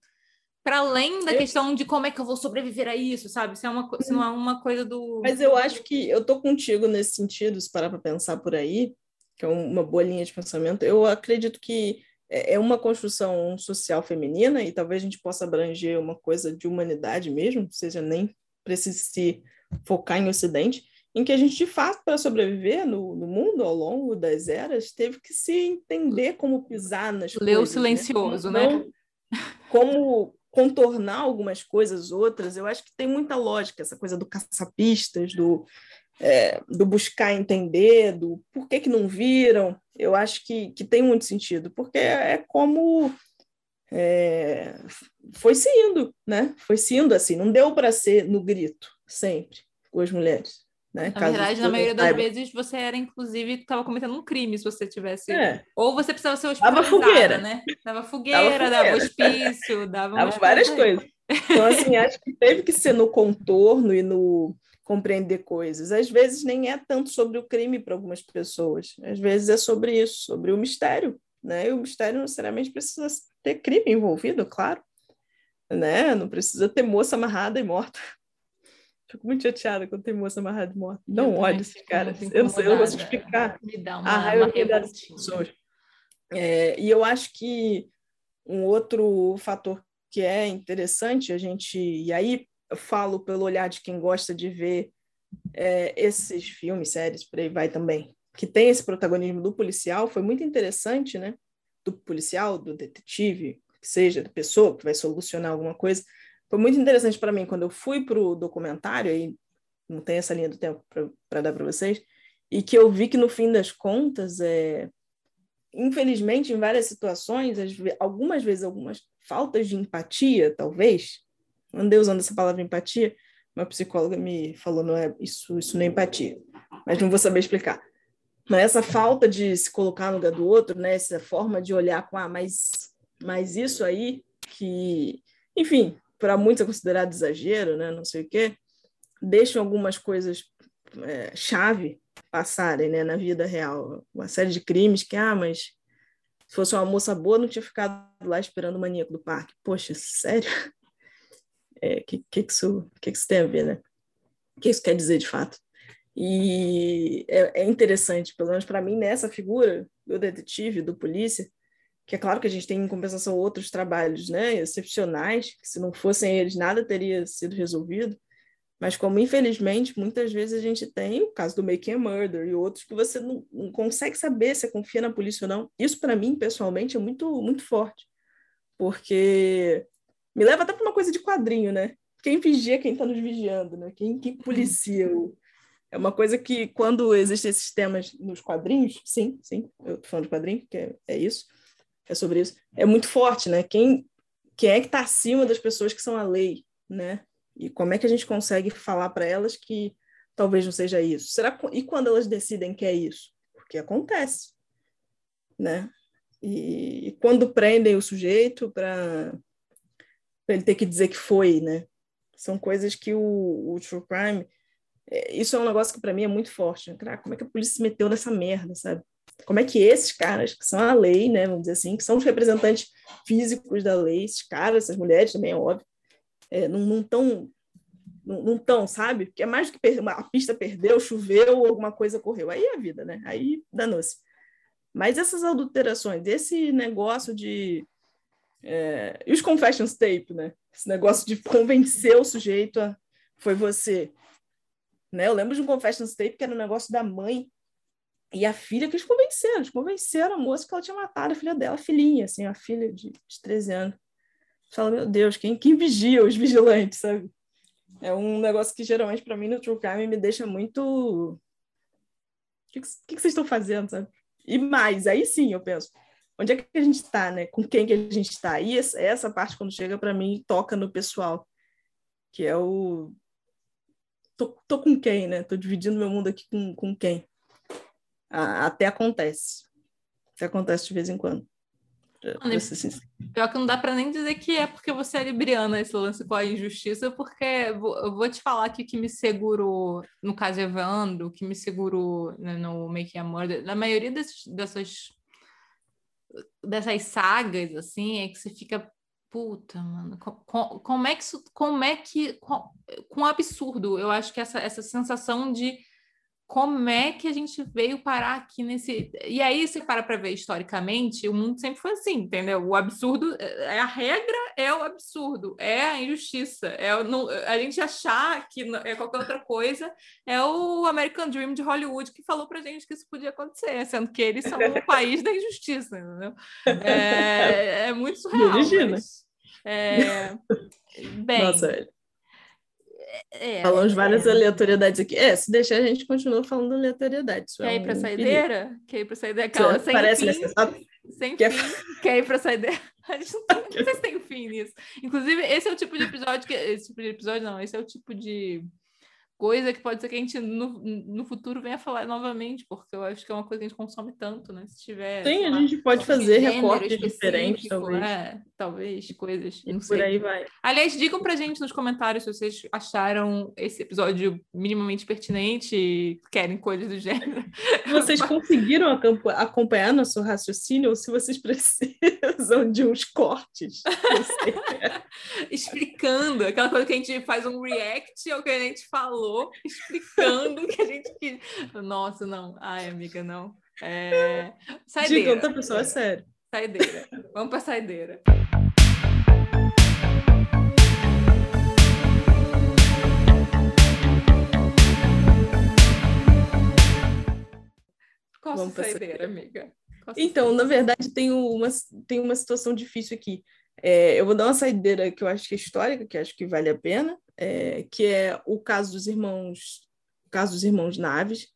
para além da eu... questão de como é que eu vou sobreviver a isso, sabe? Se, é uma, se não é uma coisa do. Mas eu acho que eu tô contigo nesse sentido, se parar para pensar por aí, que é uma boa linha de pensamento. Eu acredito que é, é uma construção social feminina e talvez a gente possa abranger uma coisa de humanidade mesmo, seja nem precise se focar em Ocidente, em que a gente, de fato, para sobreviver no, no, mundo ao longo das eras, teve que se entender como pisar nas Leu coisas. Leu silencioso, né? né? Como, contornar algumas coisas, outras, eu acho que tem muita lógica, essa coisa do caçapistas, do, é, do buscar entender, do por que, que não viram, eu acho que, que tem muito sentido, porque é como é, foi se indo, né? Foi se indo assim, não deu para ser no grito, sempre, com as mulheres. Né? Na verdade, na maioria das vezes, você era, inclusive, estava cometendo um crime se você tivesse. É. Ou você precisava ser hospitalizada, dava fogueira. né? Dava fogueira, dava, fogueira. dava hospício, dava, dava várias coisas. Então, assim, acho que teve que ser no contorno e no compreender coisas. Às vezes nem é tanto sobre o crime para algumas pessoas, às vezes é sobre isso, sobre o mistério, né? E o mistério não necessariamente precisa ter crime envolvido, claro, né? Não precisa ter moça amarrada e morta. Fico muito chateada quando tem moça amarrada e morta. Não olhe esses caras. Eu não sei, eu não consigo explicar Me dá uma, a raiva das pessoas. É, e eu acho que um outro fator que é interessante, a gente. E aí eu falo pelo olhar de quem gosta de ver é, esses filmes, séries, por aí vai também, que tem esse protagonismo do policial, foi muito interessante, né? Do policial, do detetive, que seja, da pessoa que vai solucionar alguma coisa foi muito interessante para mim quando eu fui para o documentário, aí não tem essa linha do tempo para dar para vocês, e que eu vi que no fim das contas, é, infelizmente, em várias situações, algumas vezes, algumas faltas de empatia, talvez, andei usando essa palavra empatia, uma psicóloga me falou, não é isso, isso não é empatia, mas não vou saber explicar. Mas essa falta de se colocar no lugar do outro, né, essa forma de olhar com, ah, mas, mas isso aí que, enfim, para muitos é considerado exagero, né? não sei o quê, deixam algumas coisas é, chave passarem né, na vida real. Uma série de crimes que, ah, mas se fosse uma moça boa, não tinha ficado lá esperando o maníaco do parque. Poxa, sério? O é, que, que, que, isso, que, que isso tem a ver, né? O que isso quer dizer de fato? E é, é interessante, pelo menos para mim, nessa figura do detetive, do polícia, que é claro que a gente tem em compensação outros trabalhos né, excepcionais, que se não fossem eles nada teria sido resolvido, mas como infelizmente muitas vezes a gente tem o caso do Making a Murder e outros que você não, não consegue saber se confia na polícia ou não. Isso para mim pessoalmente é muito muito forte, porque me leva até para uma coisa de quadrinho, né? Quem vigia quem está nos vigiando, né? Quem, quem policia o, é uma coisa que, quando existem esses temas nos quadrinhos, sim, sim, eu tô falando de quadrinho, que é, é isso, é sobre isso, é muito forte, né? Quem, quem é que está acima das pessoas que são a lei, né? E como é que a gente consegue falar para elas que talvez não seja isso? Será e quando elas decidem que é isso? Porque acontece, né? E, e quando prendem o sujeito para ele ter que dizer que foi, né? São coisas que o, o true crime é, isso é um negócio que para mim é muito forte. Cara, como é que a polícia se meteu nessa merda, sabe? Como é que esses caras, que são a lei, né, vamos dizer assim, que são os representantes físicos da lei, esses caras, essas mulheres também, é óbvio, é, não estão, não estão, sabe? Porque é mais do que a pista perdeu, choveu, alguma coisa correu. Aí é a vida, né? Aí danou-se. Mas essas adulterações, esse negócio de. É, e os confessions tape, né? Esse negócio de convencer o sujeito a. Foi você. Né? Eu lembro de um confession tape que era um negócio da mãe e a filha que eles convenceram, eles convenceram a moça que ela tinha matado a filha dela, a filhinha, assim, a filha de, de 13 anos. Fala, meu Deus, quem, quem vigia os vigilantes, sabe? É um negócio que geralmente para mim no True Crime me deixa muito. O que, que, que vocês estão fazendo, sabe? E mais, aí sim eu penso, onde é que a gente está, né? Com quem que a gente está? E essa, essa parte, quando chega para mim, toca no pessoal, que é o. Tô, tô com quem, né? Tô dividindo meu mundo aqui com, com quem? Até acontece. Até acontece de vez em quando. Pior que não dá para nem dizer que é porque você é libriana esse lance com a injustiça, porque eu vou te falar que o que me segurou, no caso Evandro, o que me segurou né, no Making a Murder, na maioria desses, dessas, dessas sagas, assim, é que você fica, puta, mano, com, como é que isso, como é que, com, com absurdo, eu acho que essa, essa sensação de como é que a gente veio parar aqui nesse. E aí, se para para ver historicamente, o mundo sempre foi assim, entendeu? O absurdo, é, é a regra é o absurdo, é a injustiça, é o, não, a gente achar que é qualquer outra coisa, é o American Dream de Hollywood que falou pra gente que isso podia acontecer, sendo que eles são o país da injustiça, entendeu? É, é muito surreal. Mas, é, bem. Nossa, é, Falamos é, várias é. aleatoriedades aqui. É, se deixar, a gente continua falando aleatoriedades. Quer é ir para um saideira? Quer ir para saideira? Calma, sem Parece fim. necessário. Sem Quer... fim. Quer ir para saideira? A gente não, tem, não sei se tem fim nisso. Inclusive, esse é o tipo de episódio que. Esse tipo de episódio, não, esse é o tipo de coisa que pode ser que a gente no, no futuro venha falar novamente, porque eu acho que é uma coisa que a gente consome tanto, né? Se tiver. Sim, a gente pode fazer recortes diferentes, talvez. É, talvez, coisas. E não por sei. aí vai. Aliás, digam pra gente nos comentários se vocês acharam esse episódio minimamente pertinente e querem coisas do gênero. Vocês conseguiram acompanhar nosso raciocínio ou se vocês precisam de uns cortes? Explicando aquela coisa que a gente faz um react ao que a gente falou falou, explicando que a gente quis. Nossa, não. Ai, amiga, não. É... Saideira. Diga outra pessoa, é sério. Saideira. Vamos para saideira. Qual Vamos a saideira, amiga? então, na verdade, tem uma, tem uma situação difícil aqui. É, eu vou dar uma saideira que eu acho que é histórica, que acho que vale a pena, é, que é o caso dos irmãos, o caso dos irmãos Naves.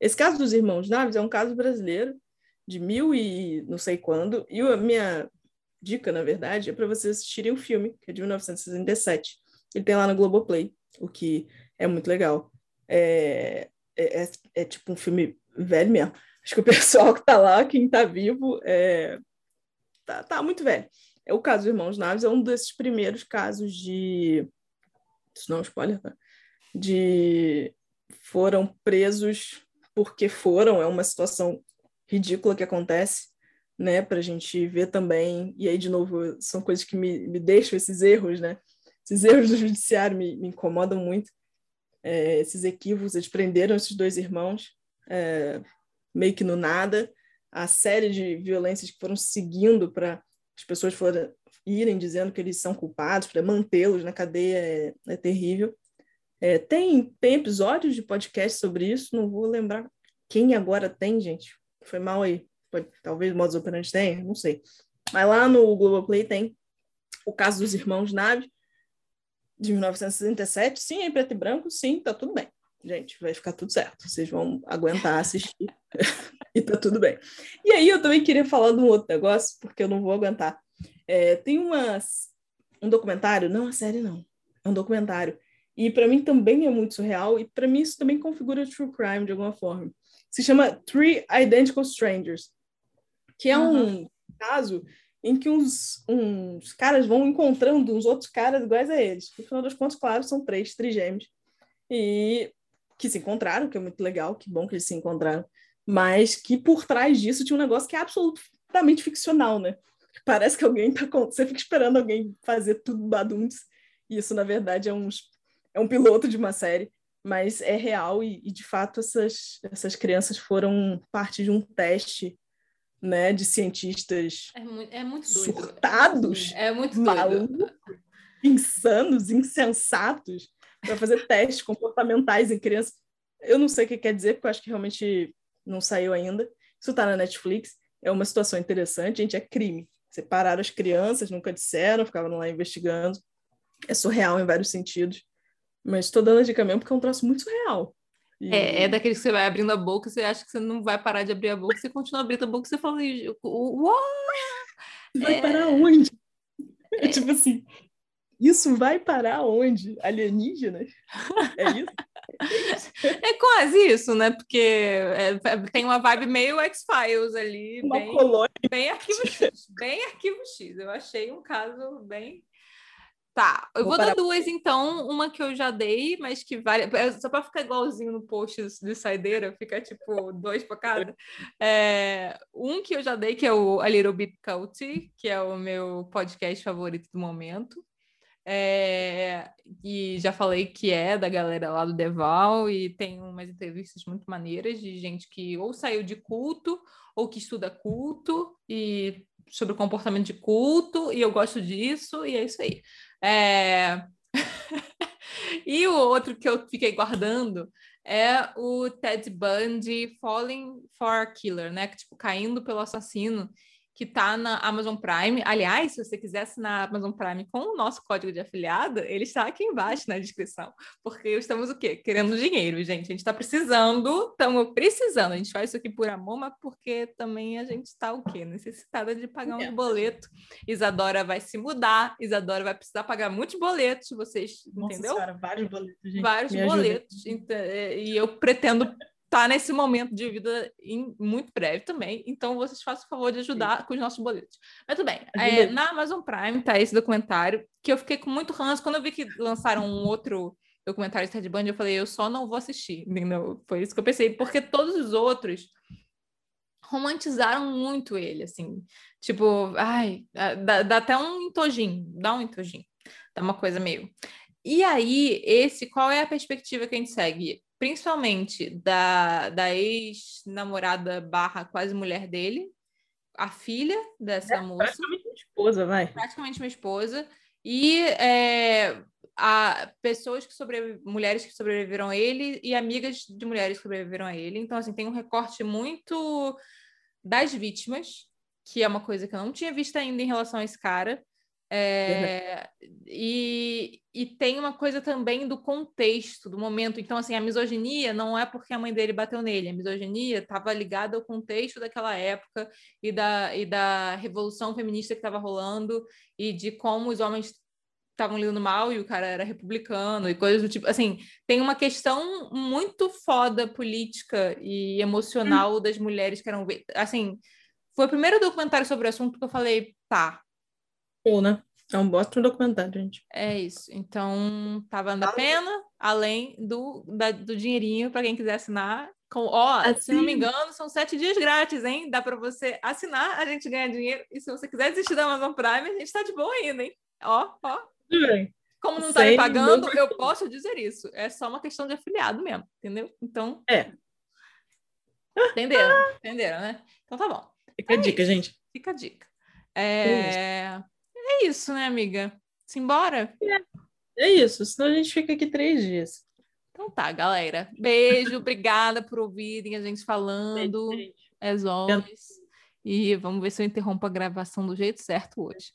Esse caso dos irmãos Naves é um caso brasileiro de mil e não sei quando, e a minha dica, na verdade, é para vocês assistirem o filme, que é de 1967. Ele tem lá no Globoplay, o que é muito legal. É, é, é, é tipo um filme velho mesmo. Acho que o pessoal que está lá, quem está vivo, é, tá, tá muito velho. É o caso dos Irmãos Naves, é um desses primeiros casos de isso não é um spoiler, tá? De foram presos porque foram, é uma situação ridícula que acontece, né? Para a gente ver também, e aí, de novo, são coisas que me, me deixam esses erros, né? Esses erros do judiciário me, me incomodam muito. É, esses equívocos, eles prenderam esses dois irmãos é, meio que no nada. A série de violências que foram seguindo para as pessoas foram, irem dizendo que eles são culpados, para mantê-los na cadeia é, é terrível. É, tem, tem episódios de podcast sobre isso, não vou lembrar quem agora tem, gente. Foi mal aí. Pode, talvez o Modus Operandi tenha, não sei. Mas lá no Globoplay tem o caso dos irmãos Nave, de 1967. Sim, é em preto e branco, sim, tá tudo bem. Gente, vai ficar tudo certo. Vocês vão aguentar assistir e tá tudo bem. E aí eu também queria falar de um outro negócio, porque eu não vou aguentar. É, tem umas, um documentário, não a série não, é um documentário. E para mim também é muito surreal, e para mim isso também configura true crime de alguma forma. Se chama Three Identical Strangers, que é uhum. um caso em que uns, uns caras vão encontrando uns outros caras iguais a eles. No final das contas, claro, são três trigêmeos. E que se encontraram, que é muito legal, que bom que eles se encontraram. Mas que por trás disso tinha um negócio que é absolutamente ficcional, né? Parece que alguém tá com... você fica esperando alguém fazer tudo baduntes e isso na verdade é um é um piloto de uma série mas é real e, e de fato essas essas crianças foram parte de um teste né de cientistas é muito, é muito doido. surtados é muito malucos insanos insensatos para fazer testes comportamentais em crianças. Eu não sei o que quer dizer, porque eu acho que realmente não saiu ainda. Isso está na Netflix. É uma situação interessante, gente, é crime. Separaram as crianças, nunca disseram, ficavam lá investigando. É surreal em vários sentidos. Mas estou dando a dica mesmo porque é um troço muito surreal. E... É, é daqueles que você vai abrindo a boca, você acha que você não vai parar de abrir a boca, você continua abrindo a boca, você fala, uau! Vai é... parar onde? É tipo assim, isso vai parar onde? Alienígenas? É isso? É quase isso, né? Porque é, é, tem uma vibe meio X-Files ali. Uma bem, colônia. Bem arquivo X. Bem arquivo X. Eu achei um caso bem. Tá, eu vou, vou dar duas então. Uma que eu já dei, mas que vale. É, só para ficar igualzinho no post de saideira, fica tipo dois para cada. É... Um que eu já dei, que é o A Little Bit Culty, que é o meu podcast favorito do momento. É, e já falei que é da galera lá do Deval, e tem umas entrevistas muito maneiras de gente que ou saiu de culto, ou que estuda culto, e sobre o comportamento de culto, e eu gosto disso, e é isso aí. É... e o outro que eu fiquei guardando é o Ted Bundy Falling for a Killer, né? Que, tipo, caindo pelo assassino que está na Amazon Prime. Aliás, se você quiser assinar a Amazon Prime com o nosso código de afiliado, ele está aqui embaixo na descrição. Porque estamos o quê? Querendo dinheiro, gente. A gente está precisando, estamos precisando. A gente faz isso aqui por amor, mas porque também a gente está o quê? Necessitada de pagar um é. boleto. Isadora vai se mudar, Isadora vai precisar pagar muitos boletos, vocês, Nossa entendeu? Senhora, vários boletos, gente. Vários Me boletos. Então, é, e eu pretendo tá nesse momento de vida em, muito breve também. Então, vocês façam o favor de ajudar Sim. com os nossos boletos. Mas tudo bem. É, na Amazon Prime tá esse documentário que eu fiquei com muito ranço. Quando eu vi que lançaram um outro documentário de Ted Bundy, eu falei, eu só não vou assistir. Entendeu? Foi isso que eu pensei. Porque todos os outros romantizaram muito ele, assim. Tipo, ai, dá, dá até um entojinho. Dá um entojinho. Dá uma coisa meio... E aí, esse, qual é a perspectiva que a gente segue? Principalmente da, da ex-namorada barra quase mulher dele, a filha dessa é, moça. Praticamente minha esposa, vai. Praticamente minha esposa. E é, a, pessoas que sobreviveram, mulheres que sobreviveram a ele e amigas de mulheres que sobreviveram a ele. Então, assim, tem um recorte muito das vítimas, que é uma coisa que eu não tinha visto ainda em relação a esse cara. É, e, e tem uma coisa também do contexto, do momento. Então, assim, a misoginia não é porque a mãe dele bateu nele, a misoginia estava ligada ao contexto daquela época e da, e da revolução feminista que estava rolando e de como os homens estavam lidando mal e o cara era republicano e coisas do tipo. Assim, tem uma questão muito foda política e emocional hum. das mulheres que eram. Assim, foi o primeiro documentário sobre o assunto que eu falei, tá, Pô, né? É um ótimo documentário, gente. É isso. Então, tá valendo a pena, além do, da, do dinheirinho para quem quiser assinar. Com, ó, assim. se não me engano, são sete dias grátis, hein? Dá para você assinar, a gente ganha dinheiro. E se você quiser desistir da Amazon Prime, a gente tá de boa ainda, hein? Ó, ó. Como não tá me pagando, eu posso dizer isso. É só uma questão de afiliado mesmo, entendeu? Então. É. Entenderam? Entenderam, né? Então tá bom. Fica é a dica, isso. gente. Fica a dica. É é isso, né, amiga? Simbora? É, é isso, senão a gente fica aqui três dias. Então tá, galera. Beijo, obrigada por ouvirem a gente falando, Beijo, as always. E vamos ver se eu interrompo a gravação do jeito certo hoje.